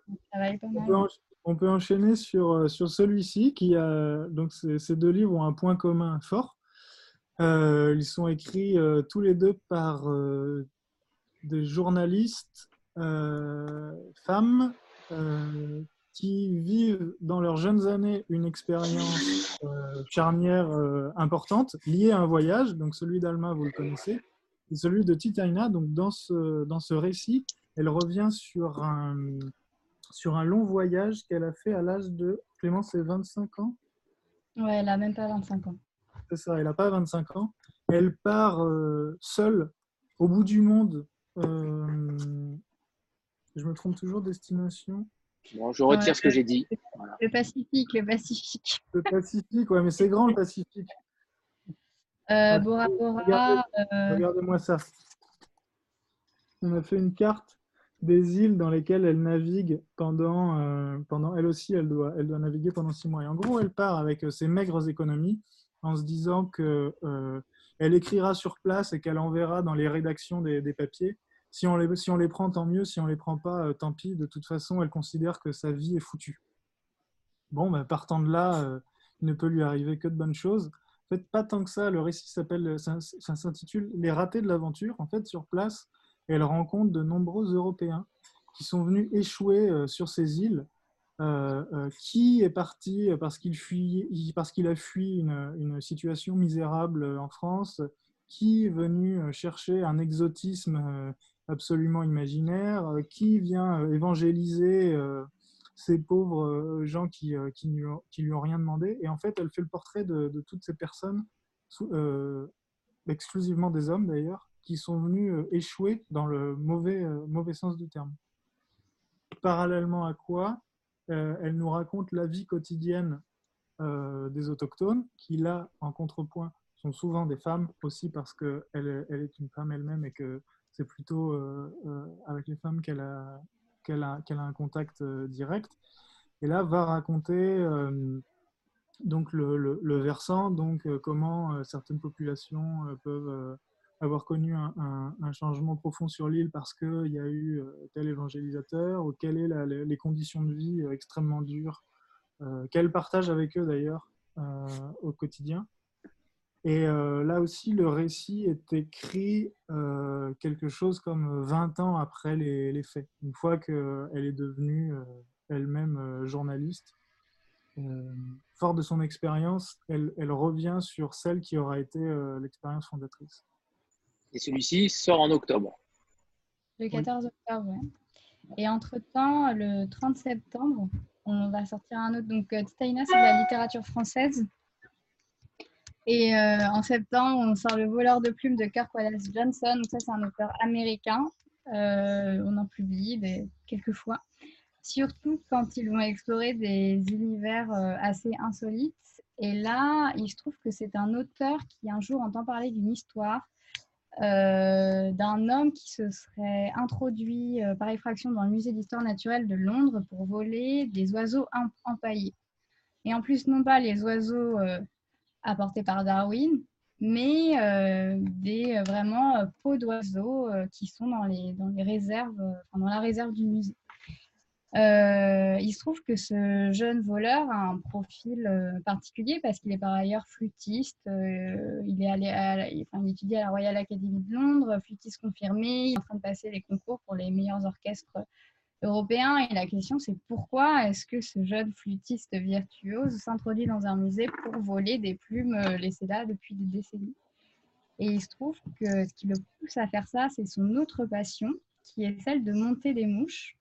on, peut enchaîner sur, euh, sur celui-ci qui a donc ces deux livres ont un point commun fort. ils sont écrits tous les deux par des journalistes euh, femmes euh, qui vivent dans leurs jeunes années une expérience euh, charnière importante liée à un voyage. Donc celui d'Alma, vous le connaissez, et celui de Titaina. Donc dans ce, dans ce récit, elle revient sur un, sur un long voyage qu'elle a fait à l'âge de, Clément, c'est 25 ans? Ouais, elle n'a même pas 25 ans. C'est ça, elle n'a pas 25 ans. Elle part seule au bout du monde euh, je me trompe toujours, destination Bon, je retire ce que j'ai dit. Le Pacifique, le Pacifique. Le Pacifique, ouais, mais c'est grand le Pacifique. Euh, Bora Bora. Euh, regardez-moi ça. On a fait une carte des îles dans lesquelles elle navigue pendant, pendant elle aussi, elle doit, elle doit naviguer pendant six mois. Et en gros, elle part avec ses maigres économies en se disant que elle écrira sur place et qu'elle enverra dans les rédactions des, papiers si on, les, si on les prend, tant mieux. Si on les prend pas, euh, tant pis. De toute façon, elle considère que sa vie est foutue. Bon, ben, partant de là, euh, il ne peut lui arriver que de bonnes choses. En fait, pas tant que ça. Le récit s'appelle, ça, s'intitule Les ratés de l'aventure. En fait, sur place, elle rencontre de nombreux Européens qui sont venus échouer euh, sur ces îles. qui est parti parce qu'il parce qu'il a fui une, situation misérable en France, qui est venu chercher un exotisme absolument imaginaire, euh, qui vient euh, évangéliser euh, ces pauvres gens qui, qui lui ont rien demandé? Et en fait, elle fait le portrait de, toutes ces personnes, exclusivement des hommes d'ailleurs, qui sont venus échouer dans le mauvais, mauvais sens du terme. Parallèlement à quoi, elle nous raconte la vie quotidienne des autochtones, qui là, en contrepoint, sont souvent des femmes aussi parce qu'elle elle est une femme elle-même et que c'est plutôt euh, euh, avec les femmes qu'elle a, qu'elle a, qu'elle a un contact euh, direct. Et là, va raconter donc le, le, versant, donc comment certaines populations peuvent, avoir connu un, changement profond sur l'île parce qu'il y a eu tel évangélisateur, ou quelles sont les conditions de vie extrêmement dures, quel partage avec eux d'ailleurs au quotidien. Et là aussi, le récit est écrit quelque chose comme 20 ans après les, faits, une fois qu'elle est devenue elle-même journaliste. Euh, fort de son expérience, elle, revient sur celle qui aura été euh, l'expérience fondatrice. Et celui-ci sort en octobre. Le 14 octobre, oui. Et entre-temps, le 30 septembre, on va sortir un autre. Donc, euh, Titaina, c'est de la littérature française. Et en septembre, on sort Le voleur de plumes de Kirk Wallace Johnson. Donc, ça, c'est un auteur américain. on en publie quelques fois surtout quand ils vont explorer des univers euh, assez insolites. Et là, il se trouve que c'est un auteur qui un jour entend parler d'une histoire euh, d'un homme qui se serait introduit euh, par effraction dans le musée d'histoire naturelle de Londres pour voler des oiseaux empaillés. Et en plus, non pas les oiseaux apportés par Darwin, mais des vraiment peaux d'oiseaux qui sont dans les, dans les réserves, dans la réserve du musée. Euh, il se trouve que ce jeune voleur a un profil euh, particulier parce qu'il est par ailleurs flûtiste. Euh, il, est allé à, enfin, il étudie à la Royal Academy de Londres, flûtiste confirmé. Il est en train de passer les concours pour les meilleurs orchestres européens. Et la question, c'est pourquoi est-ce que ce jeune flûtiste virtuose s'introduit dans un musée pour voler des plumes laissées là depuis des décennies? Et il se trouve que ce qui le pousse à faire ça, c'est son autre passion, qui est celle de monter des mouches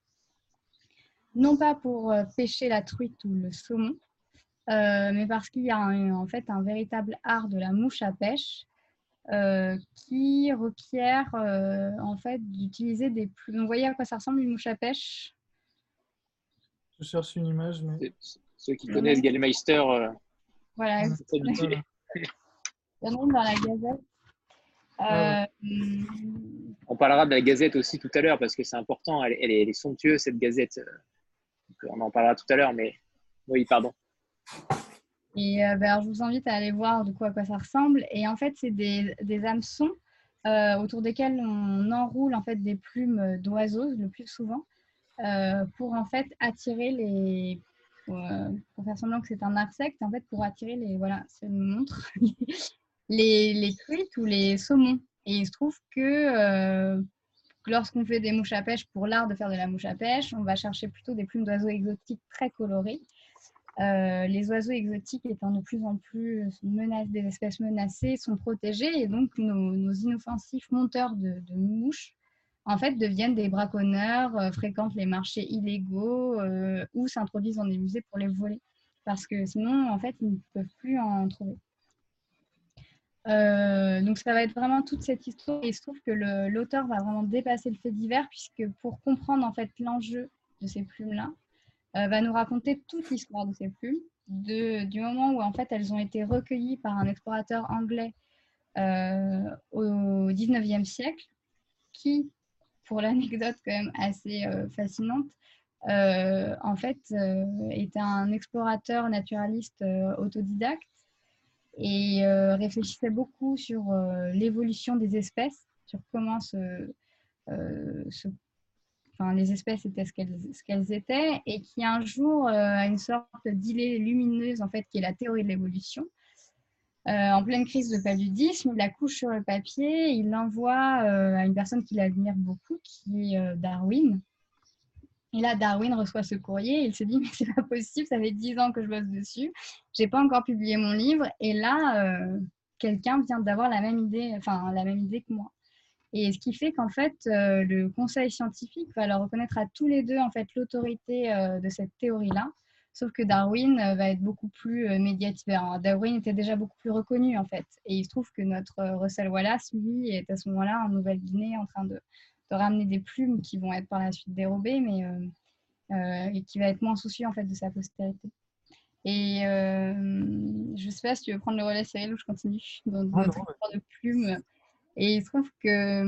non pas pour euh, pêcher la truite ou le saumon, euh, mais parce qu'il y a en fait un véritable art de la mouche à pêche euh, qui requiert en fait d'utiliser des plumes. Vous voyez à quoi ça ressemble une mouche à pêche? Je cherche une image, mais ceux qui connaissent Gallmeister. voilà. Il y en a dans la Gazette. Ah On parlera de la Gazette aussi tout à l'heure parce que c'est important. Elle, elle, est somptueuse cette Gazette on en parlera tout à l'heure, mais oui, pardon. Et euh, ben, je vous invite à aller voir de quoi, à quoi ça ressemble. Et en fait, c'est des, des hameçons euh, autour desquels on enroule en fait des plumes d'oiseaux le plus souvent euh, pour en fait attirer les pour, faire semblant que c'est un insecte en fait pour attirer les voilà ça nous montre les, les truites ou les saumons et il se trouve que lorsqu'on fait des mouches à pêche pour l'art de faire de la mouche à pêche, on va chercher plutôt des plumes d'oiseaux exotiques très colorées. Euh, les oiseaux exotiques étant de plus en plus des espèces menacées, sont protégés et donc nos, inoffensifs monteurs de, mouches en fait deviennent des braconneurs, euh, fréquentent les marchés illégaux euh, ou s'introduisent dans des musées pour les voler parce que sinon en fait ils ne peuvent plus en trouver. Euh, donc ça va être vraiment toute cette histoire. Et il se trouve que l'auteur va vraiment dépasser le fait divers puisque pour comprendre en fait l'enjeu de ces plumes-là, euh, va nous raconter toute l'histoire de ces plumes, du moment où en fait elles ont été recueillies par un explorateur anglais euh, au 19e siècle, qui, pour l'anecdote quand même assez fascinante, en fait était un explorateur naturaliste autodidacte et euh, réfléchissait beaucoup sur euh, l'évolution des espèces, sur comment euh, les espèces étaient ce qu'elles, étaient, et qui un jour a une sorte d'idée lumineuse, en fait, qui est la théorie de l'évolution. en pleine crise de paludisme, il la couche sur le papier, il l'envoie à une personne qu'il admire beaucoup, qui est Darwin, et là, Darwin reçoit ce courrier. Il se dit, mais c'est pas possible, ça fait dix ans que je bosse dessus, j'ai pas encore publié mon livre, et là, euh, quelqu'un vient d'avoir la même idée, enfin la même idée que moi. Et ce qui fait qu'en fait, euh, le conseil scientifique va leur reconnaître à tous les deux en fait l'autorité euh, de cette théorie-là, sauf que Darwin va être beaucoup plus médiatisé. Darwin était déjà beaucoup plus reconnu en fait, et il se trouve que notre Russell Wallace, lui, est à ce moment-là en Nouvelle-Guinée en train de de ramener des plumes qui vont être par la suite dérobées, mais euh, euh, et qui va être moins soucieux en fait de sa postérité. Et euh, je sais pas si tu veux prendre le relais, Cyril, ou je continue dans notre histoire de plumes. Et il se trouve que,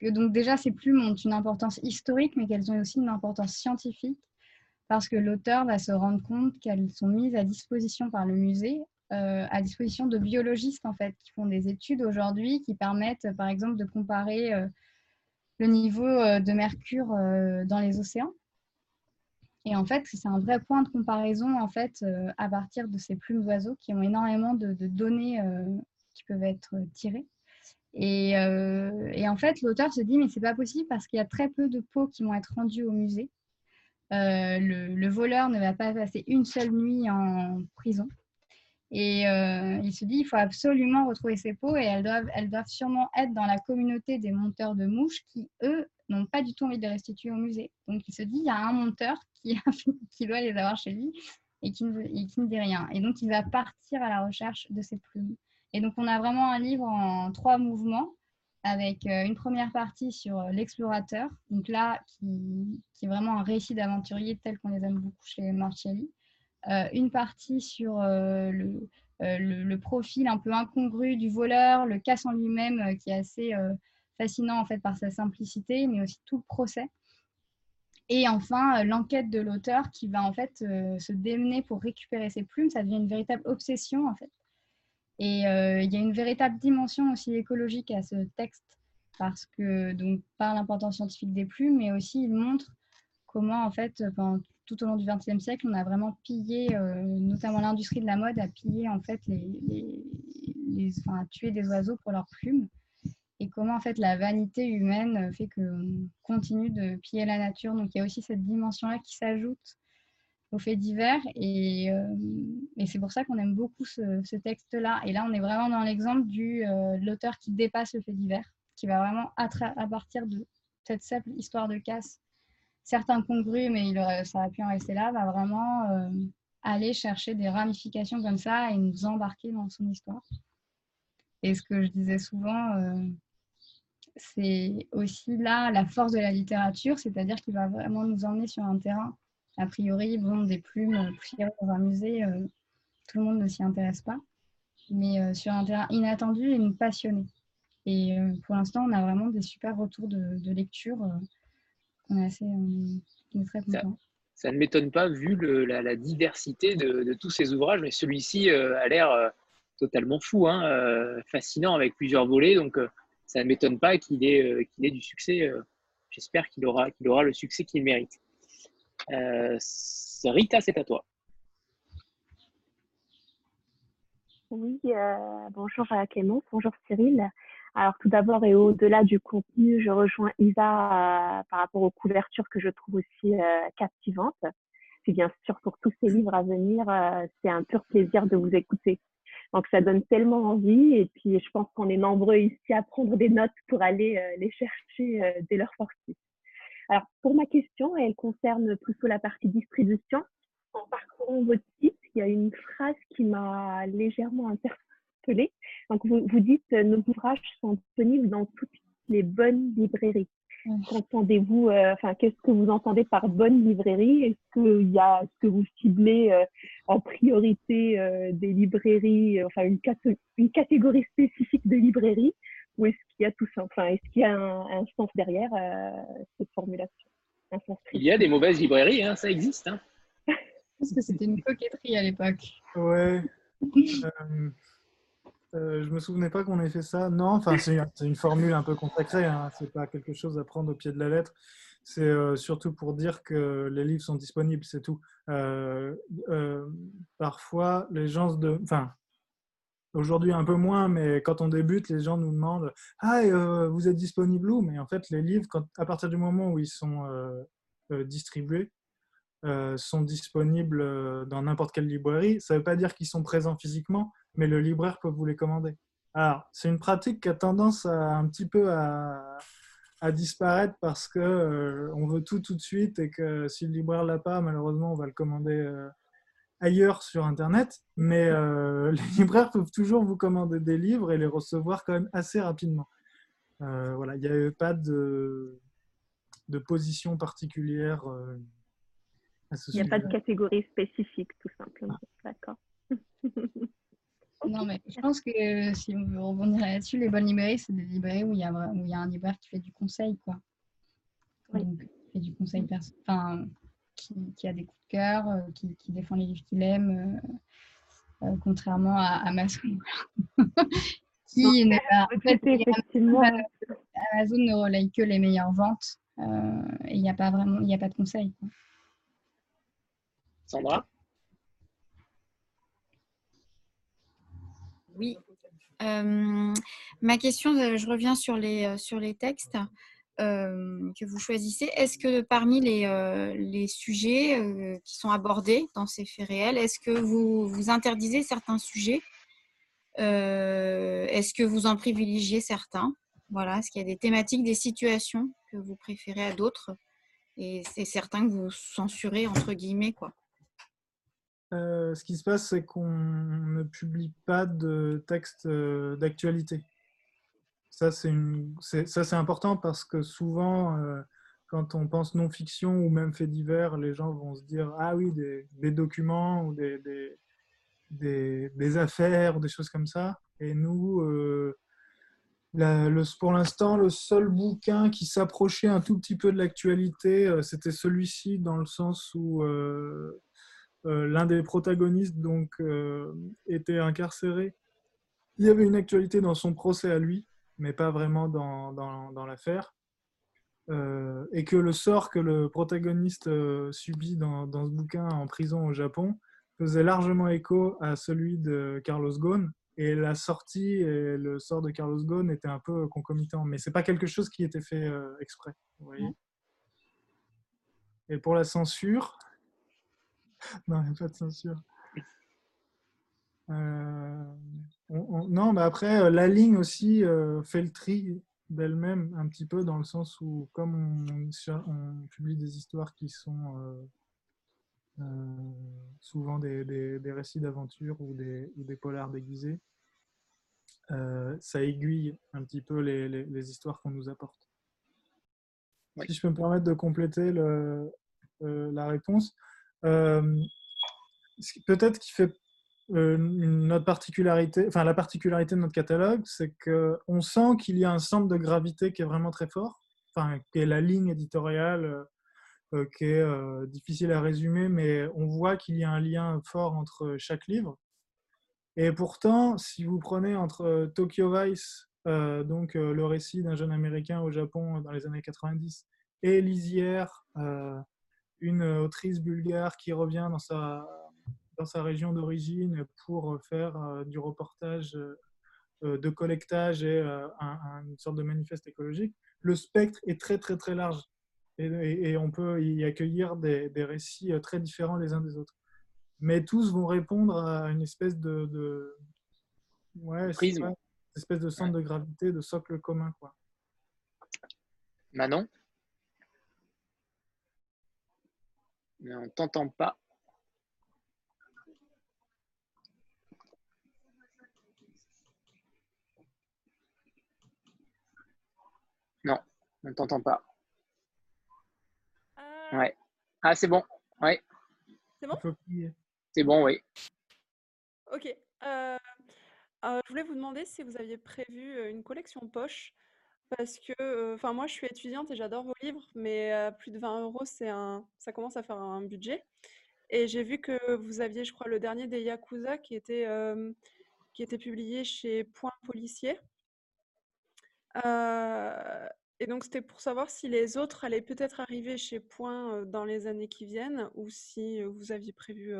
que donc déjà ces plumes ont une importance historique, mais qu'elles ont aussi une importance scientifique, parce que l'auteur va se rendre compte qu'elles sont mises à disposition par le musée à disposition de biologistes en fait, qui font des études aujourd'hui qui permettent, par exemple, de comparer le niveau de mercure dans les océans. Et en fait, c'est un vrai point de comparaison en fait à partir de ces plumes d'oiseaux qui ont énormément de, données qui peuvent être tirées. Et, en fait, l'auteur se dit mais c'est pas possible parce qu'il y a très peu de peaux qui vont être rendues au musée. Euh, le, voleur ne va pas passer une seule nuit en prison. Et euh, il se dit, il faut absolument retrouver ces peaux et elles doivent, elles doivent sûrement être dans la communauté des monteurs de mouches qui, eux, n'ont pas du tout envie de les restituer au musée. Donc il se dit, il y a un monteur qui, qui doit les avoir chez lui et qui, ne, et qui ne dit rien. Et donc il va partir à la recherche de ces plumes. Et donc on a vraiment un livre en trois mouvements avec euh, une première partie sur euh, l'explorateur, donc là, qui, est vraiment un récit d'aventurier tel qu'on les aime beaucoup chez Marcelli. Euh, une partie sur le, le, profil un peu incongru du voleur, le casse en lui-même, qui est assez fascinant en fait par sa simplicité, mais aussi tout le procès. Et enfin, l'enquête de l'auteur qui va en fait se démener pour récupérer ses plumes. Ça devient une véritable obsession en fait. Et euh, il y a une véritable dimension aussi écologique à ce texte, parce que, donc, par l'importance scientifique des plumes, mais aussi il montre comment, en fait, tout au long du XXe siècle, on a vraiment pillé, euh, notamment l'industrie de la mode, a pillé, en fait, les, enfin, tué des oiseaux pour leurs plumes. Et comment, en fait, la vanité humaine fait qu'on continue de piller la nature. Donc, il y a aussi cette dimension-là qui s'ajoute aux faits divers. Et, euh, c'est pour ça qu'on aime beaucoup ce, texte-là. Et là, on est vraiment dans l'exemple du euh, l'auteur qui dépasse le fait divers, qui va vraiment, à, partir de cette simple histoire de casse, certains congrus, mais il ça aurait pu en rester là, va vraiment euh, aller chercher des ramifications comme ça et nous embarquer dans son histoire. Et ce que je disais souvent, c'est aussi là la force de la littérature, c'est-à-dire qu'il va vraiment nous emmener sur un terrain a priori, bon, des plumes prises dans un musée, euh, tout le monde ne s'y intéresse pas. Mais euh, sur un terrain inattendu et nous passionner. Et euh, pour l'instant, on a vraiment des super retours de, lecture. On est assez très contents. Ça, ne m'étonne pas vu la, diversité de, tous ces ouvrages, mais celui-ci a l'air totalement fou, hein, fascinant avec plusieurs volets. Donc, ça ne m'étonne pas qu'il ait, qu'il ait du succès. J'espère qu'il aura, qu'il aura le succès qu'il mérite. Euh, Rita, c'est à toi. Oui, euh, bonjour à Clément, bonjour Cyril. Alors tout d'abord et au-delà du contenu, je rejoins Isa euh, par rapport aux couvertures que je trouve aussi captivantes. Et bien sûr, pour tous ces livres à venir, c'est un pur plaisir de vous écouter. Donc ça donne tellement envie et puis je pense qu'on est nombreux ici à prendre des notes pour aller les chercher dès leur sortie. Alors, pour ma question, elle concerne plutôt la partie distribution. En parcourant votre site, il y a une phrase qui m'a légèrement interpellée. Donc, vous, vous dites euh, nos ouvrages sont disponibles dans toutes les bonnes librairies. Qu'entendez-vous, euh, enfin, qu'est-ce que vous entendez par bonne librairie? Est-ce qu'il y a, ce que vous ciblez euh, en priorité des librairies, enfin, une, une, catégorie spécifique de librairies? Ou est-ce qu'il y a tout ça Enfin, est-ce qu'il y a un, sens derrière euh, cette formulation? Il y a des mauvaises librairies, hein, ça existe. Hein. Parce que c'était une coquetterie à l'époque. Ouais. Euh, euh, je me souvenais pas qu'on ait fait ça. Non, enfin, c'est une formule un peu consacrée. Hein. C'est pas quelque chose à prendre au pied de la lettre. C'est euh, surtout pour dire que les livres sont disponibles, c'est tout. Euh, parfois, les gens de, enfin, Aujourd'hui, un peu moins, mais quand on débute, les gens nous demandent Ah, euh, vous êtes disponible où? Mais en fait, les livres, quand, à partir du moment où ils sont euh, euh, sont disponibles dans n'importe quelle librairie. Ça ne veut pas dire qu'ils sont présents physiquement, mais le libraire peut vous les commander. Alors, c'est une pratique qui a tendance à, un petit peu à, disparaître parce que on veut tout tout de suite et que si le libraire l'a pas, malheureusement, on va le commander ailleurs sur Internet, mais euh, les libraires peuvent toujours vous commander des livres et les recevoir quand même assez rapidement. Euh, voilà, il n'y a pas de, de position particulière euh, Il n'y a pas de catégorie spécifique, tout simplement. Ah. D'accord. non, mais je pense que si on veut rebondir là-dessus, les bonnes librairies, c'est des librairies où il y, a, où il y a un libraire qui fait du conseil, quoi. Oui. Donc, fait du conseil enfin, qui, a des coups de cœur, euh, qui, défend les livres qu'il aime. Euh, euh, contrairement à Amazon. qui n'est pas, en fait, Amazon ne relaye que les meilleures ventes euh, et il n'y a pas vraiment, il n'y a pas de conseils. quoi. Sandra Oui. Euh, ma question, euh, je reviens sur les, euh, sur les textes que vous choisissez. Est-ce que parmi les, les sujets qui sont abordés dans ces faits réels, est-ce que vous, vous interdisez certains sujets Est-ce que vous en privilégiez certains? Voilà, est-ce qu'il y a des thématiques, des situations que vous préférez à d'autres? Et c'est certains que vous censurez entre guillemets quoi. Euh, ce qui se passe, c'est qu'on ne publie pas de texte euh, d'actualité. Ça, c'est important parce que souvent, euh, quand on pense non-fiction ou même fait divers, les gens vont se dire Ah oui, des, documents ou des, des, des- des affaires, des choses comme ça. Et nous, pour l'instant, le seul bouquin qui s'approchait un tout petit peu de l'actualité, c'était celui-ci, dans le sens où l'un des protagonistes donc, euh, était incarcéré. Il y avait une actualité dans son procès à lui, mais pas vraiment dans, dans, dans l'affaire. Euh, et que le sort que le protagoniste euh, subit dans, dans ce bouquin en prison au Japon faisait largement écho à celui de Carlos Ghosn. Et la sortie et le sort de Carlos Ghosn étaient un peu concomitants. Mais c'est pas quelque chose qui était fait euh, exprès. vous voyez. Et pour la censure, non, il n'y a pas de censure. Euh, on- on- non, mais après, euh, la ligne aussi euh, fait le tri d'elle-même un petit peu dans le sens où, comme on, on publie des histoires qui sont euh, souvent des, des- des récits d'aventure ou des, ou des polars déguisés, ça aiguille un petit peu les, les- les histoires qu'on nous apporte. Si je peux me permettre de compléter le- la réponse, peut-être qui fait euh, notre particularité, enfin la particularité de notre catalogue, c'est qu'on sent qu'il y a un centre de gravité qui est vraiment très fort, enfin qui est la ligne éditoriale, euh, euh, qui est euh, difficile à résumer, mais on voit qu'il y a un lien fort entre chaque livre. Et pourtant, si vous prenez entre euh, Tokyo Vice, euh, donc euh, le récit d'un jeune Américain au Japon dans les années 90, et Lisière, euh, une autrice bulgare qui revient dans sa, dans sa région d'origine pour faire euh, du reportage euh, de collectage et euh, un- un- une sorte de manifeste écologique, le spectre est très très très large et, on peut y accueillir des, des récits euh, très différents les uns des autres. Mais tous vont répondre à une espèce de, de ouais, Prisme. une espèce de centre de gravité, de socle commun quoi. Manon? Mais on t'entend pas. Non, on t'entend pas. Ouais. Ah, c'est bon. Ouais, C'est bon? C'est bon, oui. Ok. Euh, euh, je voulais vous demander si vous aviez prévu euh, une collection poche. Parce que, euh, enfin, moi, je suis étudiante et j'adore vos livres, mais plus de 20 euros, c'est un, ça commence à faire un budget. Et j'ai vu que vous aviez, je crois, le dernier des Yakuza qui était, euh, qui était publié chez Point Policier. Et donc, c'était pour savoir si les autres allaient peut-être arriver chez Point dans les années qui viennent ou si vous aviez prévu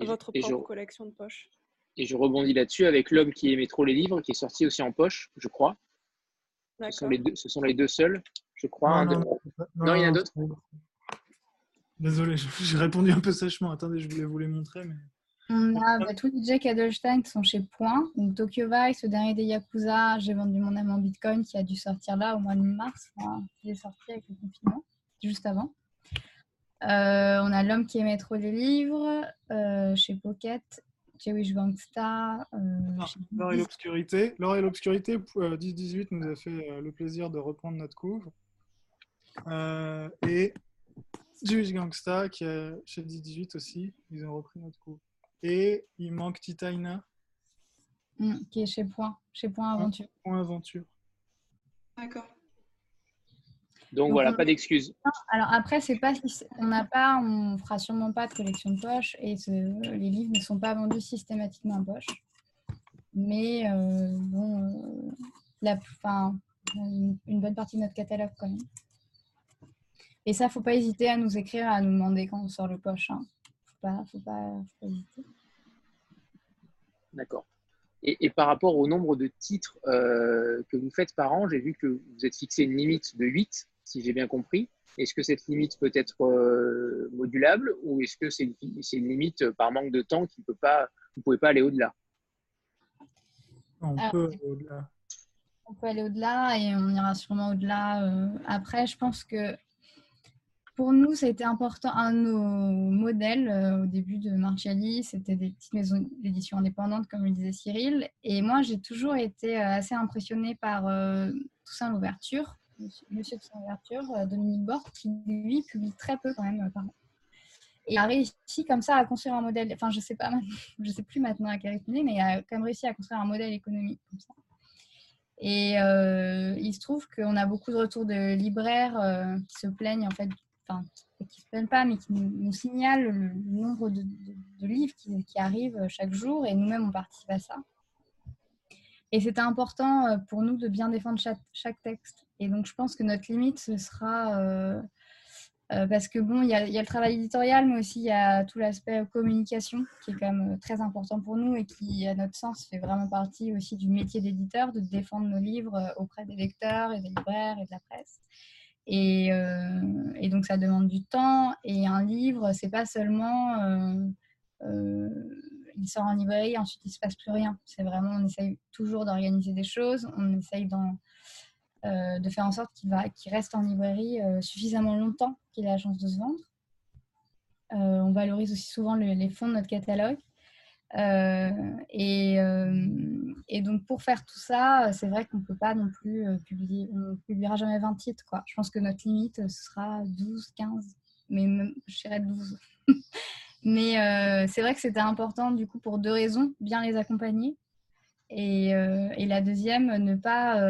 je- votre je- propre collection de poche. Et je rebondis là-dessus avec L'homme qui aimait trop les livres, qui est sorti aussi en poche, je crois. Ce sont les deux, ce sont les deux seuls, je crois. Non, un non, de- non, Non, il y en a d'autres Désolé, j'ai répondu un peu sèchement. Attendez, je voulais vous les montrer. Mais... On a bah, tous les Jack Adelstein qui sont chez Point. Donc Tokyo Vice, le dernier des Yakuza, j'ai vendu mon âme en Bitcoin qui a dû sortir là au mois de mars. Il est sorti avec le confinement, juste avant. Euh, on a L'homme qui aimait trop les livres euh, chez Pocket, chez Wish Gangsta. euh, L'or et l'obscurité. L'or et l'obscurité, euh, 10-18 nous a fait euh, le plaisir de reprendre notre couvre. Euh, et Jewish Gangsta, qui est chez 10-18 aussi, ils ont repris notre couvre. Et il manque Titaina, Hmm, qui est chez Point, chez Point Aventure. Point Aventure. D'accord. Donc, voilà, pas d'excuses. Alors après, c'est pas on n'a pas, on fera sûrement pas de collection de poche et les livres ne sont pas vendus systématiquement en poche. Mais euh, bon, euh, la, enfin, une, bonne partie de notre catalogue quand même. Et ça, faut pas hésiter à nous écrire, à nous demander quand on sort le poche. Hein. Faut pas, faut pas, faut pas hésiter. D'accord. Et, par rapport au nombre de titres euh, que vous faites par an, j'ai vu que vous êtes fixé une limite de 8, si j'ai bien compris. Est-ce que cette limite peut être euh, modulable ou est-ce que c'est une, limite par manque de temps qui peut pas, vous ne pouvez pas aller au-delà? On peut aller au-delà. On peut aller au-delà et on ira sûrement au-delà. Euh, après, je pense que pour nous, c'était important. Un de nos modèles euh, au début de Marciali, c'était des petites maisons d'édition indépendantes, comme le disait Cyril. Et moi, j'ai toujours été euh, assez impressionnée par euh, Toussaint Louverture, Monsieur Toussaint Louverture, Dominique Bord, qui lui publie très peu quand même par Et a réussi comme ça à construire un modèle. Enfin, je sais sais plus maintenant à quel rythme mais a quand même réussi à construire un modèle économique comme ça. Et il se trouve qu'on a beaucoup de retours de libraires qui se plaignent en fait enfin, qui se plaignent pas, mais qui nous, signalent le, nombre de, livres qui, arrivent chaque jour et nous-mêmes on participe à ça. Et c'était important euh, pour nous de bien défendre chaque, texte. Et donc je pense que notre limite, ce sera euh, euh, parce que bon, il y, a le travail éditorial, mais aussi il y a tout l'aspect communication qui est quand même très important pour nous et qui, à notre sens, fait vraiment partie aussi du métier d'éditeur, de défendre nos livres auprès des lecteurs et des libraires et de la presse. Euh, et, donc, ça demande du temps. Et un livre, c'est pas seulement euh, euh, il sort en librairie, ensuite il se passe plus rien. C'est vraiment, on essaye toujours d'organiser des choses, on essaye de faire en sorte qu'il qu'il reste en librairie suffisamment longtemps qu'il ait la chance de se vendre. on valorise aussi souvent les fonds de notre catalogue. Euh, et, euh, et, donc, pour faire tout ça, c'est vrai qu'on ne peut pas non plus euh, publier, on ne publiera jamais 20 titres. Quoi. Je pense que notre limite, ce sera 12, 15, mais je dirais 12. mais c'est vrai que c'était important, du coup, pour deux raisons. Bien les accompagner. Et, et la deuxième, ne pas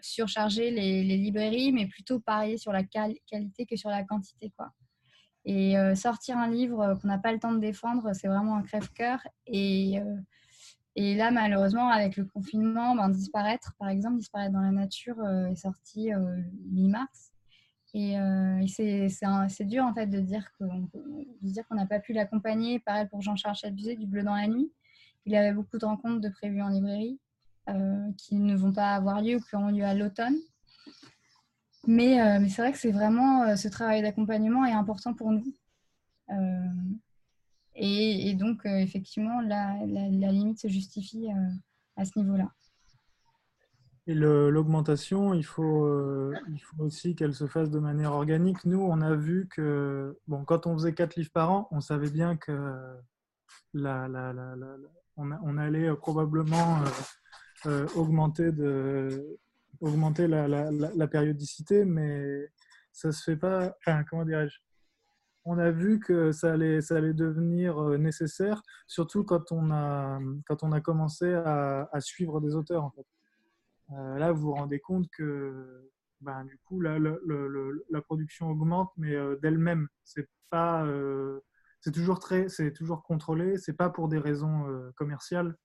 surcharger les, librairies, mais plutôt parier sur la qualité que sur la quantité. Quoi. Et euh, sortir un livre euh, qu'on n'a pas le temps de défendre, c'est vraiment un crève-cœur. Et, euh, là, malheureusement, avec le confinement, ben, disparaître, par exemple, disparaître dans la nature est sorti mi-mars. Et, c'est dur en fait de dire qu'on n'a pas pu l'accompagner. Pareil pour Jean-Charles Chabuzet du Bleu dans la nuit. Il avait beaucoup de rencontres de prévues en librairie qui ne vont pas avoir lieu ou qui auront lieu à l'automne. Mais, euh, mais c'est vrai que c'est vraiment euh, ce travail d'accompagnement est important pour nous. Euh, et, donc, effectivement, la, la, limite se justifie à ce niveau-là. Et l'augmentation, il, il faut aussi qu'elle se fasse de manière organique. Nous, on a vu que bon, quand on faisait 4 livres par an, on savait bien que la, on, allait probablement augmenter de, augmenter la, la, périodicité, mais ça se fait pas. Comment dirais-je? On a vu que ça allait, ça allait devenir euh, nécessaire, surtout quand on a, quand on a commencé à, suivre des auteurs. Euh, là, vous vous rendez compte que ben, du coup, la, la production augmente, mais euh, d'elle-même. C'est pas, c'est toujours très, c'est toujours contrôlé. C'est pas pour des raisons commerciales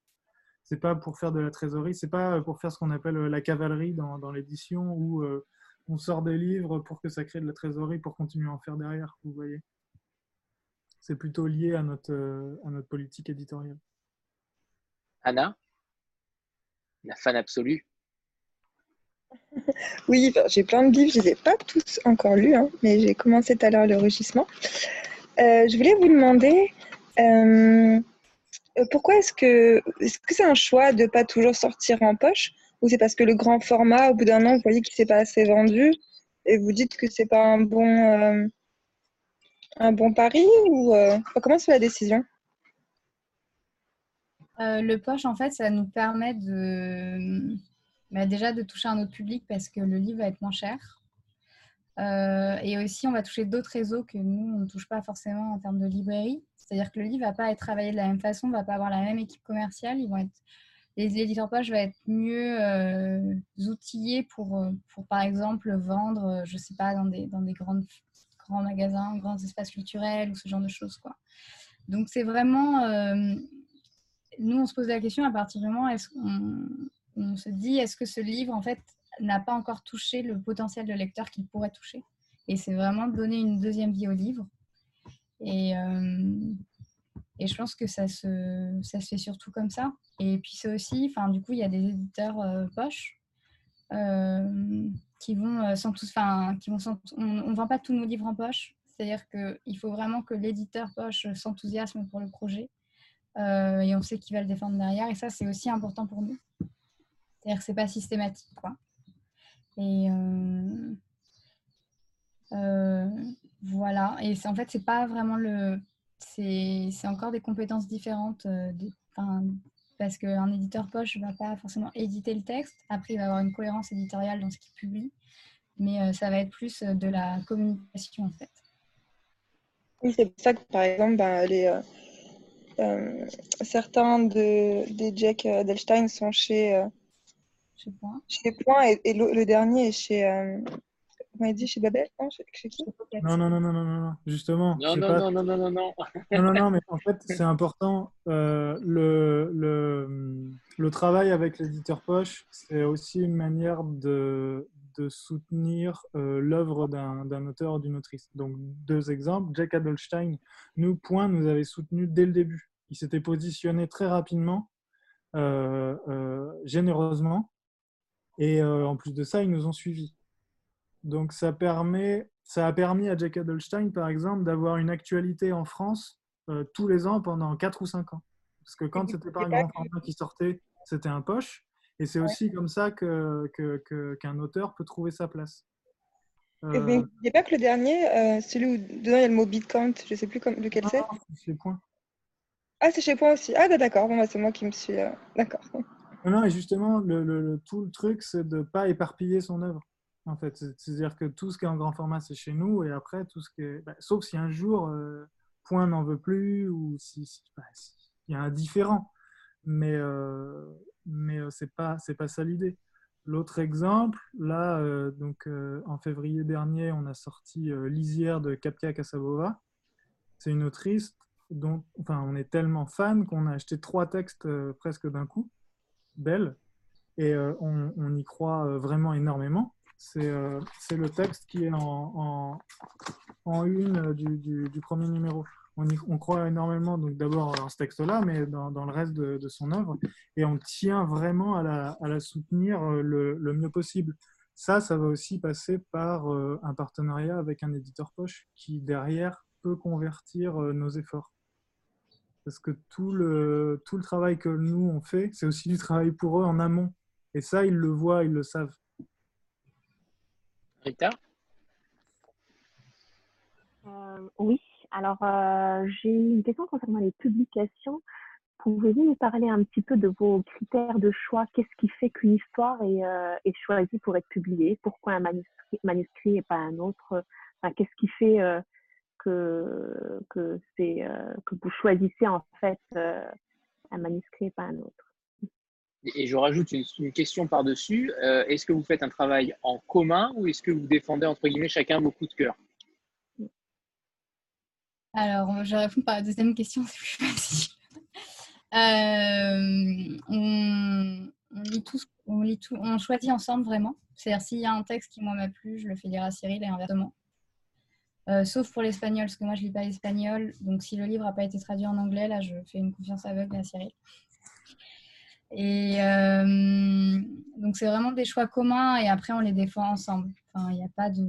c'est pas pour faire de la trésorerie, c'est pas pour faire ce qu'on appelle euh, la cavalerie dans, dans l'édition où euh, on sort des livres pour que ça crée de la trésorerie pour continuer à en faire derrière, vous voyez. C'est plutôt lié à notre, euh, à notre politique éditoriale. Anna, la fan absolue. Oui, j'ai plein de livres, je ne les ai pas tous encore lus, hein, mais j'ai commencé tout à l'heure le rugissement. je voulais vous demander, euh, pourquoi est-ce que c'est un choix de pas toujours sortir en poche ou c'est parce que le grand format, au bout d'un an, vous voyez qu'il s'est pas assez vendu et vous dites que c'est pas un bon euh, un bon pari ou euh, comment se la décision? Le poche, en fait, ça nous permet de bah, déjà de toucher un autre public parce que le livre va être moins cher. Et aussi, on va toucher d'autres réseaux que nous, on ne touche pas forcément en termes de librairie. C'est-à-dire que le livre ne va pas être travaillé de la même façon, ne va pas avoir la même équipe commerciale. Ils vont être l'éditeur poche va être mieux euh, outillé pour, euh, pour, par exemple, vendre, euh, je sais pas, dans des, dans des grandes, grands magasins, grands espaces culturels ou ce genre de choses. Quoi. Donc, c'est vraiment. nous, on se pose la question à partir du moment où on, on se dit est-ce que ce livre, en fait, n'a pas encore touché le potentiel de lecteur qu'il pourrait toucher Et c'est vraiment donner une deuxième vie au livre. Et, et je pense que ça se, ça se fait surtout comme ça. Et puis c'est aussi, enfin du coup, il y a des éditeurs euh, poches euh, qui vont euh, sans tous, enfin qui vont on ne vend pas tous nos livres en poche. C'est-à-dire qu'il faut vraiment que l'éditeur poche s'enthousiasme pour le projet et on sait qui va le défendre derrière. Et ça, c'est aussi important pour nous. C'est-à-dire que c'est pas systématique, quoi. Et voilà. Et en fait, c'est pas vraiment le c'est encore des compétences différentes. Euh, parce qu'un éditeur poche ne va pas forcément éditer le texte. Après, il va avoir une cohérence éditoriale dans ce qu'il publie. Mais euh, ça va être plus euh, de la communication, en fait. Oui, c'est pour ça que, par exemple, ben, certains de, des Jack Delstein sont chez, chez Point, chez Point et, le, dernier est chez, vous m'avez dit chez Babel non, chez, qui? Non, non, non, non, non, non, justement. Non, non, non, non, non, non, non. non, non, non, mais en fait, c'est important. Euh, le, le, le, travail avec l'éditeur poche, c'est aussi une manière de, de soutenir euh, l'œuvre d'un auteur ou d'une autrice. Donc, deux exemples. Jack Adelstein, nous, Point, nous avait soutenu dès le début. Il s'était positionné très rapidement, euh, euh généreusement. Et euh, en plus de ça, ils nous ont suivis. Donc ça, permet, ça a permis à Jack Adelstein, par exemple, d'avoir une actualité en France euh, tous les ans pendant 4 ou 5 ans. Parce que quand c'était pas un grand format qui sortait, c'était un poche. Et c'est aussi comme ça qu'un que, que, auteur peut trouver sa place. Euh... N'y a pas que le dernier, euh, celui où dedans il y a le mot Bitcoin, je ne sais plus comme, lequel c'est. C'est chez Point. Ah, c'est chez Point aussi. Ah, bah, d'accord, bon, bah, c'est moi qui me suis. Euh, d'accord. Non, et justement, le, tout le truc, c'est de ne pas éparpiller son œuvre en fait. C'est-à-dire que tout ce qui est en grand format, c'est chez nous, et après, tout ce qui est... Bah, sauf si un jour, euh, Point n'en veut plus, ou si, bah, y a un différent. Mais, euh, mais euh, c'est pas, c'est pas ça l'idée. L'autre exemple, là, euh, donc en février dernier, on a sorti Lisière de Kapka Kasabova. C'est une autrice dont, enfin, on est tellement fan qu'on a acheté trois textes presque d'un coup, belle, et on, on, y croit vraiment énormément. Euh, c'est le texte qui est en, en, une du, du, premier numéro. On, on, croit énormément, donc d'abord dans ce texte-là, mais dans, dans, le reste de, de, son œuvre, et on tient vraiment à la, à la soutenir euh, le, le, mieux possible. Ça, ça va aussi passer par euh, un partenariat avec un éditeur poche qui, derrière, peut convertir nos efforts. Parce que tout le, tout le travail que nous, on fait, c'est aussi du travail pour eux en amont. Et ça, ils le voient, ils le savent. Rita euh, Oui, alors euh, j'ai une question concernant les publications. Pouvez-vous nous parler un petit peu de vos critères de choix? Qu'est-ce qui fait qu'une histoire est, euh, est, choisie pour être publiée? Pourquoi un manuscrit, manuscrit et pas un autre? Enfin, Qu'est-ce qui fait que, que, que vous choisissez en fait un manuscrit et pas un autre et je rajoute une, question par-dessus. Euh, est-ce que vous faites un travail en commun ou est-ce que vous défendez, entre guillemets, chacun vos coups de cœur? Alors, je réponds par la deuxième question, c'est plus facile. Euh, on, lit tous, on, lit tout, on choisit ensemble vraiment. C'est-à-dire, s'il y a un texte qui m'a plu, je le fais lire à Cyril et inversement. Euh, sauf pour l'espagnol, parce que moi je ne lis pas l'espagnol. Donc si le livre n'a pas été traduit en anglais, là je fais une confiance aveugle à Cyril. Et euh, donc, c'est vraiment des choix communs et après, on les défend ensemble. Enfin, il n'y a, pas de,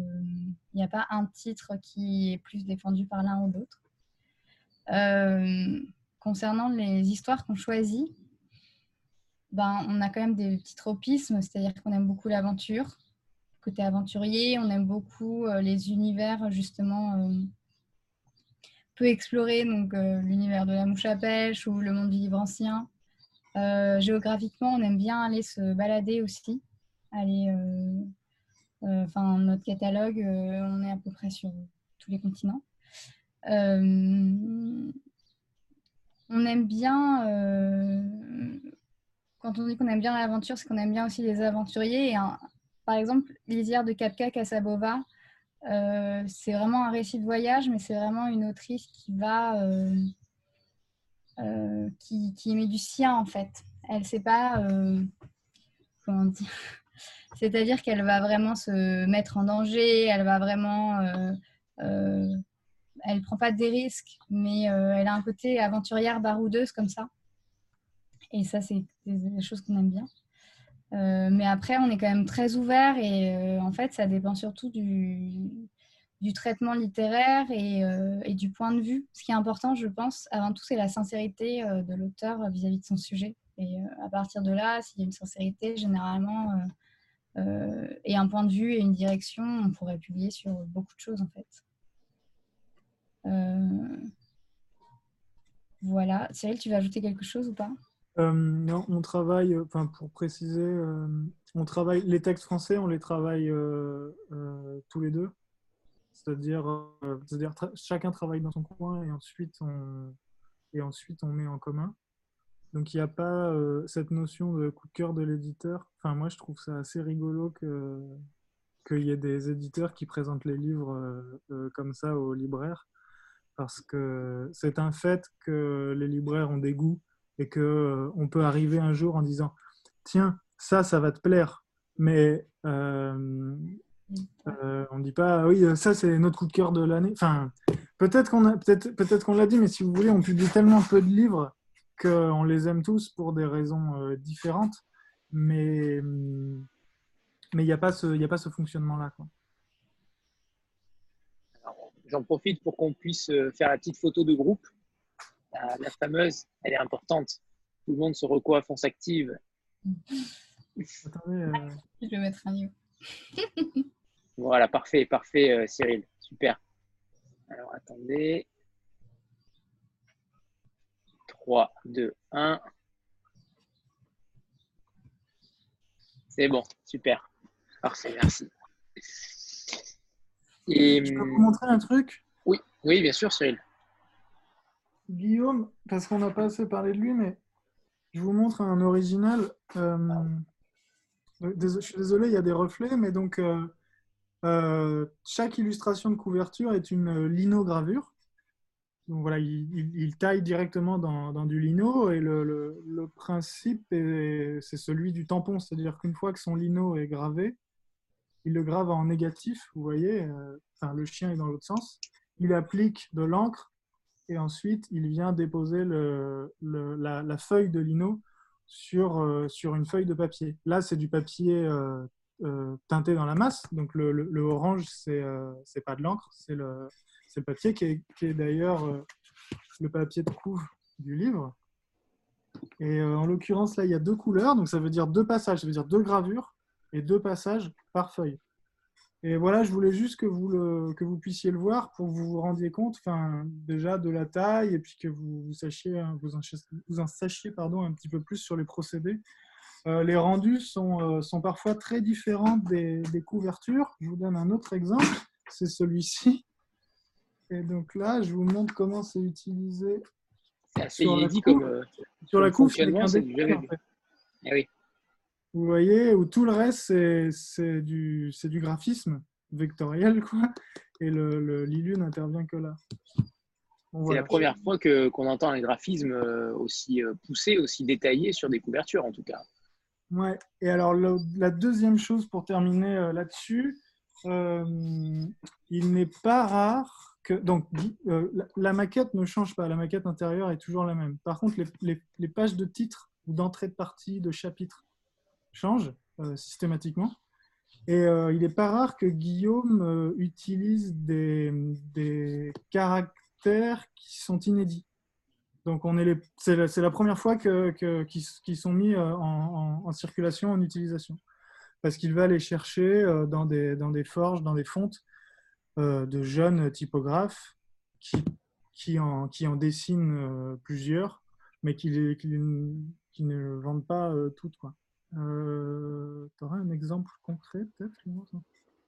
a pas un titre qui est plus défendu par l'un ou l'autre. Euh, concernant les histoires qu'on choisit, ben, on a quand même des petits tropismes, c'est-à-dire qu'on aime beaucoup l'aventure, côté aventurier, on aime beaucoup euh, les univers justement peu explorés, donc l'univers de la mouche à pêche ou le monde du livre ancien. Euh, géographiquement, on aime bien aller se balader aussi. Aller, euh, euh, enfin, notre catalogue, on est à peu près sur tous les continents. on aime bien quand on dit qu'on aime bien l'aventure, c'est qu'on aime bien aussi les aventuriers. Et par exemple, Lisière de Kapka Casabova, euh, c'est vraiment un récit de voyage, mais c'est vraiment une autrice qui va. Euh, euh, qui, met du sien en fait. Elle sait pas. comment dire C'est-à-dire qu'elle va vraiment se mettre en danger, elle va vraiment. elle prend pas des risques, mais elle a un côté aventurière baroudeuse comme ça. Et ça, c'est des choses qu'on aime bien. Euh, mais après, on est quand même très ouvert et euh, en fait, ça dépend surtout du, du traitement littéraire et, euh, et, du point de vue. Ce qui est important, je pense, avant tout, c'est la sincérité de l'auteur vis-à-vis de son sujet. Et à partir de là, s'il y a une sincérité, généralement, et un point de vue et une direction, on pourrait publier sur beaucoup de choses, en fait. Voilà. Cyril, tu veux ajouter quelque chose ou pas? Non, on travaille, euh, enfin pour préciser, euh, on travaille les textes français, on les travaille tous les deux. C'est-à-dire, c'est-à-dire chacun travaille dans son coin et ensuite on, et ensuite on met en commun. Donc il n'y a pas cette notion de coup de cœur de l'éditeur. Enfin moi je trouve ça assez rigolo que qu'il y ait des éditeurs qui présentent les livres comme ça aux libraires parce que c'est un fait que les libraires ont des goûts et que euh, on peut arriver un jour en disant tiens ça ça va te plaire mais euh, euh, on ne dit pas oui ça c'est notre coup de cœur de l'année. Enfin peut-être qu'on a peut-être peut-être qu'on l'a dit mais si vous voulez on publie tellement peu de livres qu'on les aime tous pour des raisons différentes mais mais il n'y a pas ce il a pas ce fonctionnement là J'en profite pour qu'on puisse faire la petite photo de groupe la, fameuse, elle est importante. Tout le monde se recoiffe, on s'active. Attendez, euh, Je vais mettre un new. voilà, parfait, parfait, euh, Cyril. Super. Alors, attendez. 3, 2, 1. C'est bon, super. Parfait, merci. Et, je peux vous montrer un truc? Oui, oui, bien sûr, Cyril. Guillaume, parce qu'on n'a pas assez parlé de lui, mais je vous montre un original. Euh, je suis désolé, il y a des reflets, mais donc euh, euh, chaque illustration de couverture est une linogravure. Donc voilà, il, taille directement dans, du lino et le, principe c'est celui du tampon, c'est-à-dire qu'une fois que son lino est gravé, il le grave en négatif, vous voyez, enfin, le chien est dans l'autre sens. Il applique de l'encre et ensuite il vient déposer la, feuille de lino sur, euh, sur une feuille de papier. Là, c'est du papier euh, euh, teinté dans la masse, donc le, orange, c'est c'est pas de l'encre, c'est le, le, papier qui est, qui est d'ailleurs le papier de couve du livre. Et en l'occurrence, là, il y a deux couleurs, donc ça veut dire deux passages, ça veut dire deux gravures et deux passages par feuille. Et voilà, je voulais juste que vous, le, que vous puissiez le voir pour que vous vous rendiez compte enfin, déjà de la taille et puis que vous, sachiez, hein, vous en, vous en sachiez pardon, un petit peu plus sur les procédés. Euh, les rendus sont, euh, sont parfois très différents des, des, couvertures. Je vous donne un autre exemple, c'est celui-ci. Et donc là, je vous montre comment c'est utilisé. C'est assez inédit comme, euh, sur la un en fait. Eh oui. Vous voyez, où tout le reste, c'est du, du graphisme vectoriel, quoi. Et le, l'ILU n'intervient que là. c'est la première fois qu'on entend un graphisme euh, aussi euh, poussé, aussi détaillé sur des couvertures, en tout cas. Ouais. Et alors, la deuxième chose pour terminer euh, là-dessus, il n'est pas rare que. Donc, la, maquette ne change pas. La maquette intérieure est toujours la même. Par contre, les, les, les pages de titre ou d'entrée de partie, de chapitre, change euh, systématiquement. Et euh, il n'est pas rare que Guillaume euh, utilise des, des, caractères qui sont inédits. Donc c'est la, la, première fois que, qu'ils, sont mis en, en, circulation, en utilisation. Parce qu'il va les chercher dans des, dans des forges, dans des fontes de jeunes typographes qui, qui, en, qui en dessinent plusieurs, mais qui, ne vendent pas toutes. Quoi. Euh, tu auras un exemple concret peut-être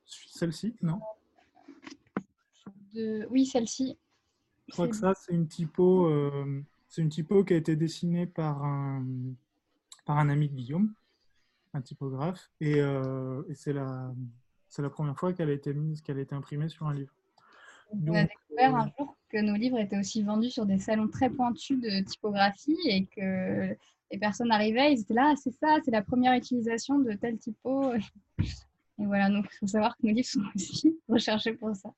Celle-ci? Non? Oui, celle-ci. Je crois que ça, c'est une typo. Euh, c'est une typo qui a été dessinée par un, par un ami de Guillaume, un typographe, et, euh, et c'est la, c'est la première fois qu'elle a été mise, qu'elle a été imprimée sur un livre. On a découvert un jour que nos livres étaient aussi vendus sur des salons très pointus de typographie et que les personnes arrivaient, ils étaient là, Ah, c'est ça, c'est la première utilisation de tel typo. Et voilà, donc il faut savoir que nos livres sont aussi recherchés pour ça.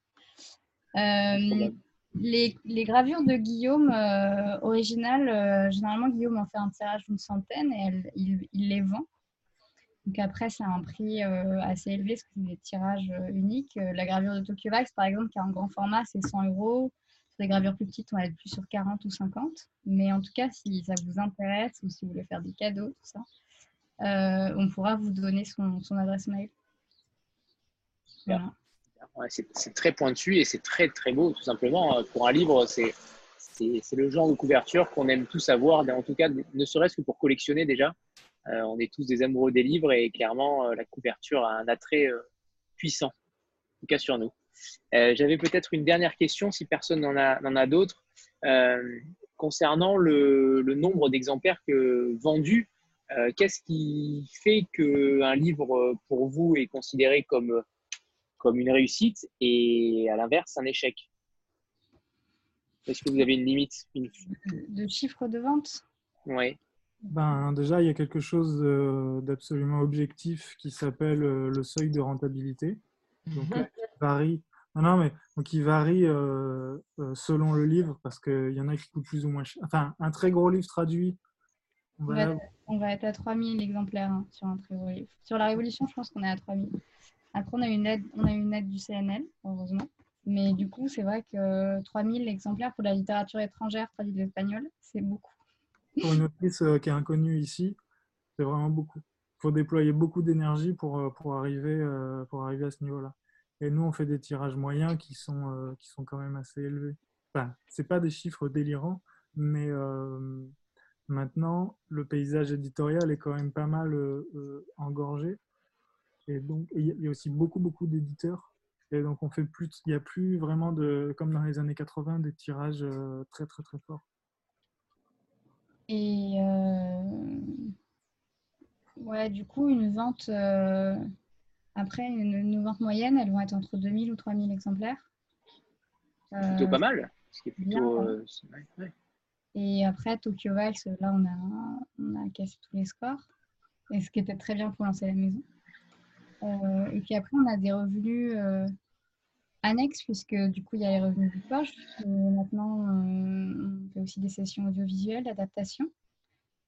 Euh, les, gravures de Guillaume euh, originales, euh, généralement Guillaume en fait un tirage d'une centaine et il, les vend. Donc après, c'est un prix euh, assez élevé parce que c'est des tirages uniques. La gravure de Tokyo Wax, par exemple, qui est en grand format, c'est 100 euros. Des gravures plus petites, on va être plus sur 40 ou 50. Mais en tout cas, si ça vous intéresse ou si vous voulez faire des cadeaux, tout ça, euh, on pourra vous donner son, son adresse mail. Voilà. Ouais, c'est très pointu et c'est très très beau, tout simplement. Pour un livre, c'est le genre de couverture qu'on aime tous avoir, mais en tout cas, ne serait-ce que pour collectionner déjà. Euh, on est tous des amoureux des livres et clairement, euh, la couverture a un attrait euh, puissant, en tout cas sur nous. Euh, J'avais peut-être une dernière question, si personne n'en a, d'autres, euh, concernant le, le nombre d'exemplaires que vendus. Euh, Qu'est-ce qui fait qu'un livre, pour vous, est considéré comme comme une réussite et à l'inverse un échec? Est-ce que vous avez une limite une... De chiffres de vente? Oui. Ben, déjà, il y a quelque chose d'absolument objectif qui s'appelle le seuil de rentabilité. Donc, Mhm. il varie. Non, non, mais donc il varie euh, euh, selon le livre parce qu'il y en a qui coûtent plus ou moins cher. Enfin, un très gros livre traduit, on On va être, on va être à 3000 exemplaires hein, sur un très gros livre. Sur la Révolution, je pense qu'on est à 3000. Après, on a une aide, on a une aide du CNL, heureusement. Mais du coup, c'est vrai que 3000 exemplaires pour la littérature étrangère traduite de l'espagnol, c'est beaucoup. pour une autrice euh, qui est inconnue ici, c'est vraiment beaucoup. Il faut déployer beaucoup d'énergie pour, pour, arriver, pour arriver à ce niveau-là. Et nous, on fait des tirages moyens qui sont, euh, qui sont quand même assez élevés. Enfin, ce pas des chiffres délirants, mais euh, maintenant, le paysage éditorial est quand même pas mal euh, engorgé. Et donc, il y a- aussi beaucoup, beaucoup d'éditeurs. Et donc, on fait plus, il n'y a plus vraiment de, comme dans les années 80, des tirages très, très, très forts. Et ouais, du coup, une vente, après, une, une vente moyenne, elles vont être entre 2000 ou 3000 exemplaires. Plutôt Euh, pas mal. Ce qui est plutôt. euh, c'est- ouais, ouais. Et après, Tokyo Vals, là, on a, on a cassé tous les scores. Et ce qui était très bien pour lancer la maison. Euh, et puis après, on a des revenus euh, annexes, puisque du coup, il y a les revenus du poche. Et maintenant, euh, on fait aussi des sessions audiovisuelles, d'adaptation.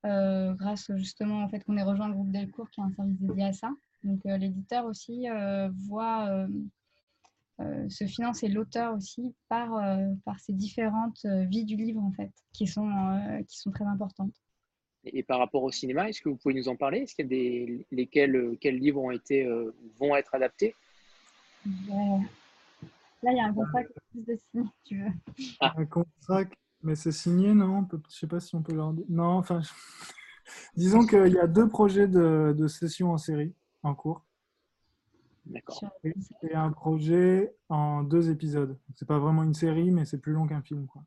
grâce justement au fait qu'on ait rejoint le groupe Delcourt, qui a un service dédié à ça. Donc, euh, l'éditeur aussi euh, voit euh, euh, se financer l'auteur aussi par, euh, par ces différentes euh, vies du livre, en fait, qui sont, euh, qui sont très importantes. Et, par rapport au cinéma, est-ce que vous pouvez nous en parler? Est-ce qu'il y a des lesquels quels livres ont été euh, vont être adaptés? Ouais. Là, il y a un contrat qui est plus de signes, si tu veux. Un contrat, mais c'est signé, non? On peut- Je sais pas si on peut leur dire. Non, enfin, disons qu'il y a deux projets de, de session en série en cours. D'accord. Et, et un projet en deux épisodes. C'est pas vraiment une série, mais c'est plus long qu'un film. Quoi.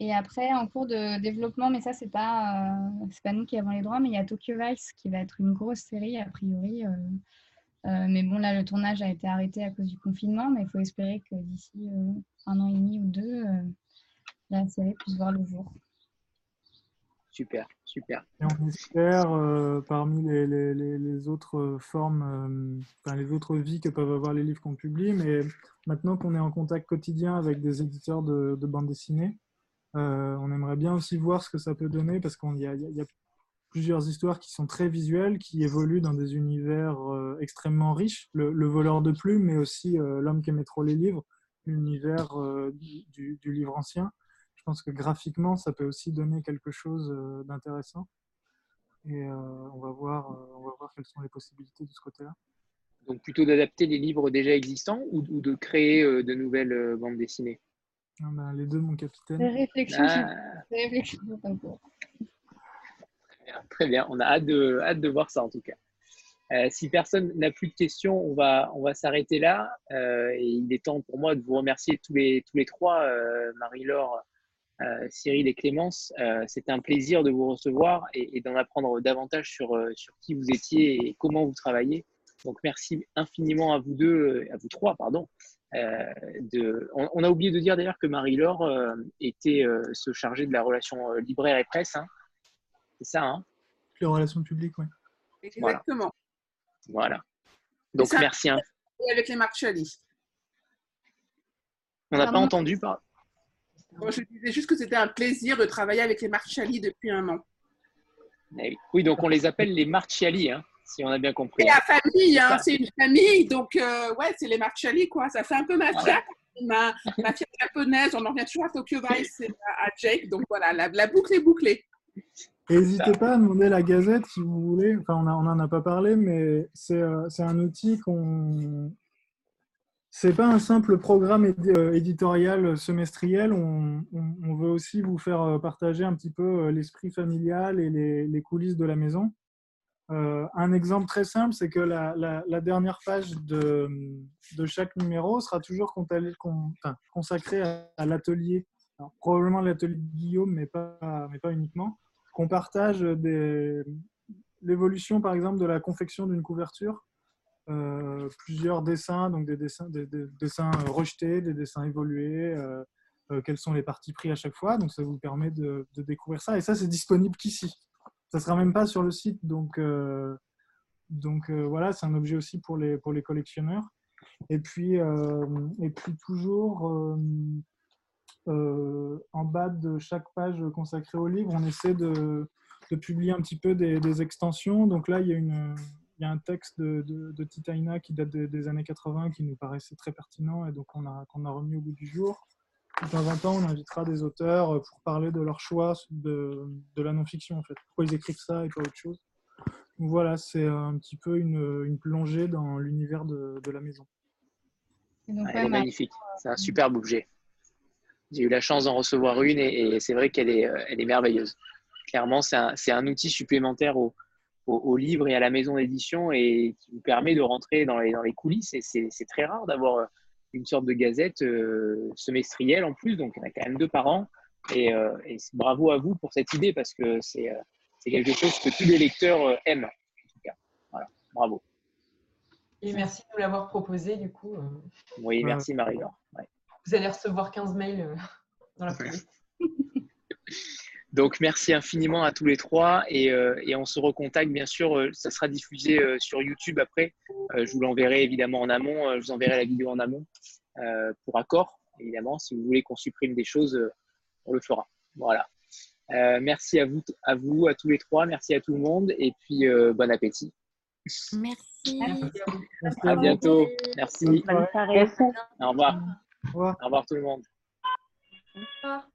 Et après, en cours de développement, mais ça, c'est pas, euh, c'est pas nous qui avons les droits, mais il y a Tokyo Vice qui va être une grosse série, a priori. euh, euh, mais bon, là, le tournage a été arrêté à cause du confinement, mais il faut espérer que d'ici euh, un an et demi ou deux, euh, la série puisse voir le jour. Super, super. Et on espère, euh, parmi les, autres formes, euh, les autres vies que peuvent avoir les livres qu'on publie, mais maintenant qu'on est en contact quotidien avec des éditeurs de, de bande dessinée, euh, on aimerait bien aussi voir ce que ça peut donner parce qu'il y, a- plusieurs histoires qui sont très visuelles, qui évoluent dans des univers extrêmement riches. Le, le voleur de plumes, mais aussi l'homme qui aimait trop les livres, l'univers du livre ancien. Je pense que graphiquement, ça peut aussi donner quelque chose euh, d'intéressant. Et euh, on, va voir, euh, on va voir quelles sont les possibilités de ce côté-là. Donc plutôt d'adapter les livres déjà existants ou, ou de créer euh, de nouvelles euh, bandes dessinées? Ah ben, les deux, mon capitaine. Des réflexions, Ah. des réflexions sont en cours. Très bien, on a hâte de, hâte de voir ça en tout cas. Euh, si personne n'a plus de questions, on va, on va s'arrêter là. Euh, et il est temps pour moi de vous remercier tous les, tous les trois, euh, Marie-Laure, Cyril et Clémence. C'était un plaisir de vous recevoir et, d'en apprendre davantage sur, sur qui vous étiez et comment vous travaillez. Donc merci infiniment à vous deux, à vous trois, pardon. de... on, a oublié de dire d'ailleurs que Marie-Laure était se charger de la relation libraire et presse. Hein. C'est ça, hein Les relations publiques, oui. Exactement. Voilà. Donc merci. Hein. Avec les marques On n'a pas entendu. Par... je disais juste que c'était un plaisir de travailler avec les Marciali depuis un an. Eh oui, donc on les appelle les Marciali, hein, si on a bien compris. C'est la famille, hein, c'est une famille, donc euh, ouais, c'est les Marciali, quoi. Ça fait un peu mafia. Ma, mafia japonaise, on en revient toujours à Tokyo Vice et à, Jake, donc voilà, la, boucle est bouclée. N'hésitez pas à demander la gazette si vous voulez. Enfin, on n'en a pas parlé, mais c'est euh, un outil qu'on c'est pas un simple programme euh, éditorial semestriel. On, veut aussi vous faire euh, partager un petit peu euh, l'esprit familial et les, coulisses de la maison. un exemple très simple, c'est que la, dernière page de, chaque numéro sera toujours consacrée à, l'atelier. Probablement l'atelier de Guillaume, mais pas uniquement. Qu'on partage l'évolution, par exemple, de la confection d'une couverture euh, plusieurs dessins, donc des dessins, des, dessins rejetés, des dessins évolués, euh, euh, quels sont les parties pris à chaque fois. Donc ça vous permet de, découvrir ça. Et ça, c'est disponible qu'ici. Ça ne sera même pas sur le site. Donc, donc voilà, c'est un objet aussi pour les, pour les collectionneurs. Et puis, et puis toujours en bas de chaque page consacrée au livre, on essaie de, de publier un petit peu des, extensions. Donc là, il y a une, y a un texte de, de, Titaina qui date des années 80 qui nous paraissait très pertinent et donc on a, qu'on a remis au bout du jour. De temps en temps, on invitera des auteurs pour parler de leur choix de, de la non-fiction, en fait. Pourquoi ils écrivent ça et pas autre chose. Donc voilà, c'est un petit peu une, une plongée dans l'univers de, de, la maison. Elle est magnifique, c'est un superbe objet. J'ai eu la chance d'en recevoir une et, c'est vrai qu'elle est, elle est merveilleuse. Clairement, c'est un, un, outil supplémentaire au, au, livre et à la maison d'édition et qui vous permet de rentrer dans les, dans les coulisses. Et c'est très rare d'avoir euh, une sorte de gazette euh, semestrielle en plus, donc il y en a quand même deux par an. Et, euh, bravo à vous pour cette idée parce que c'est quelque chose que tous les lecteurs aiment. En tout cas. Voilà, bravo. Et merci de nous l'avoir proposé du coup. Oui, merci Marie-Laure. Vous allez recevoir 15 mails dans la foulée. Donc, merci infiniment à tous les trois et, euh, on se recontacte. Bien sûr, euh, ça sera diffusé euh, sur YouTube après. je vous l'enverrai évidemment en amont. je vous enverrai la vidéo en amont pour accord, évidemment. Si vous voulez qu'on supprime des choses, on le fera. Voilà. merci à vous, à vous, à tous les trois. Merci à tout le monde et puis bon appétit. Merci. À, bientôt. Merci. Bonne soirée. Au revoir. Au revoir. Au revoir tout le monde. Au revoir.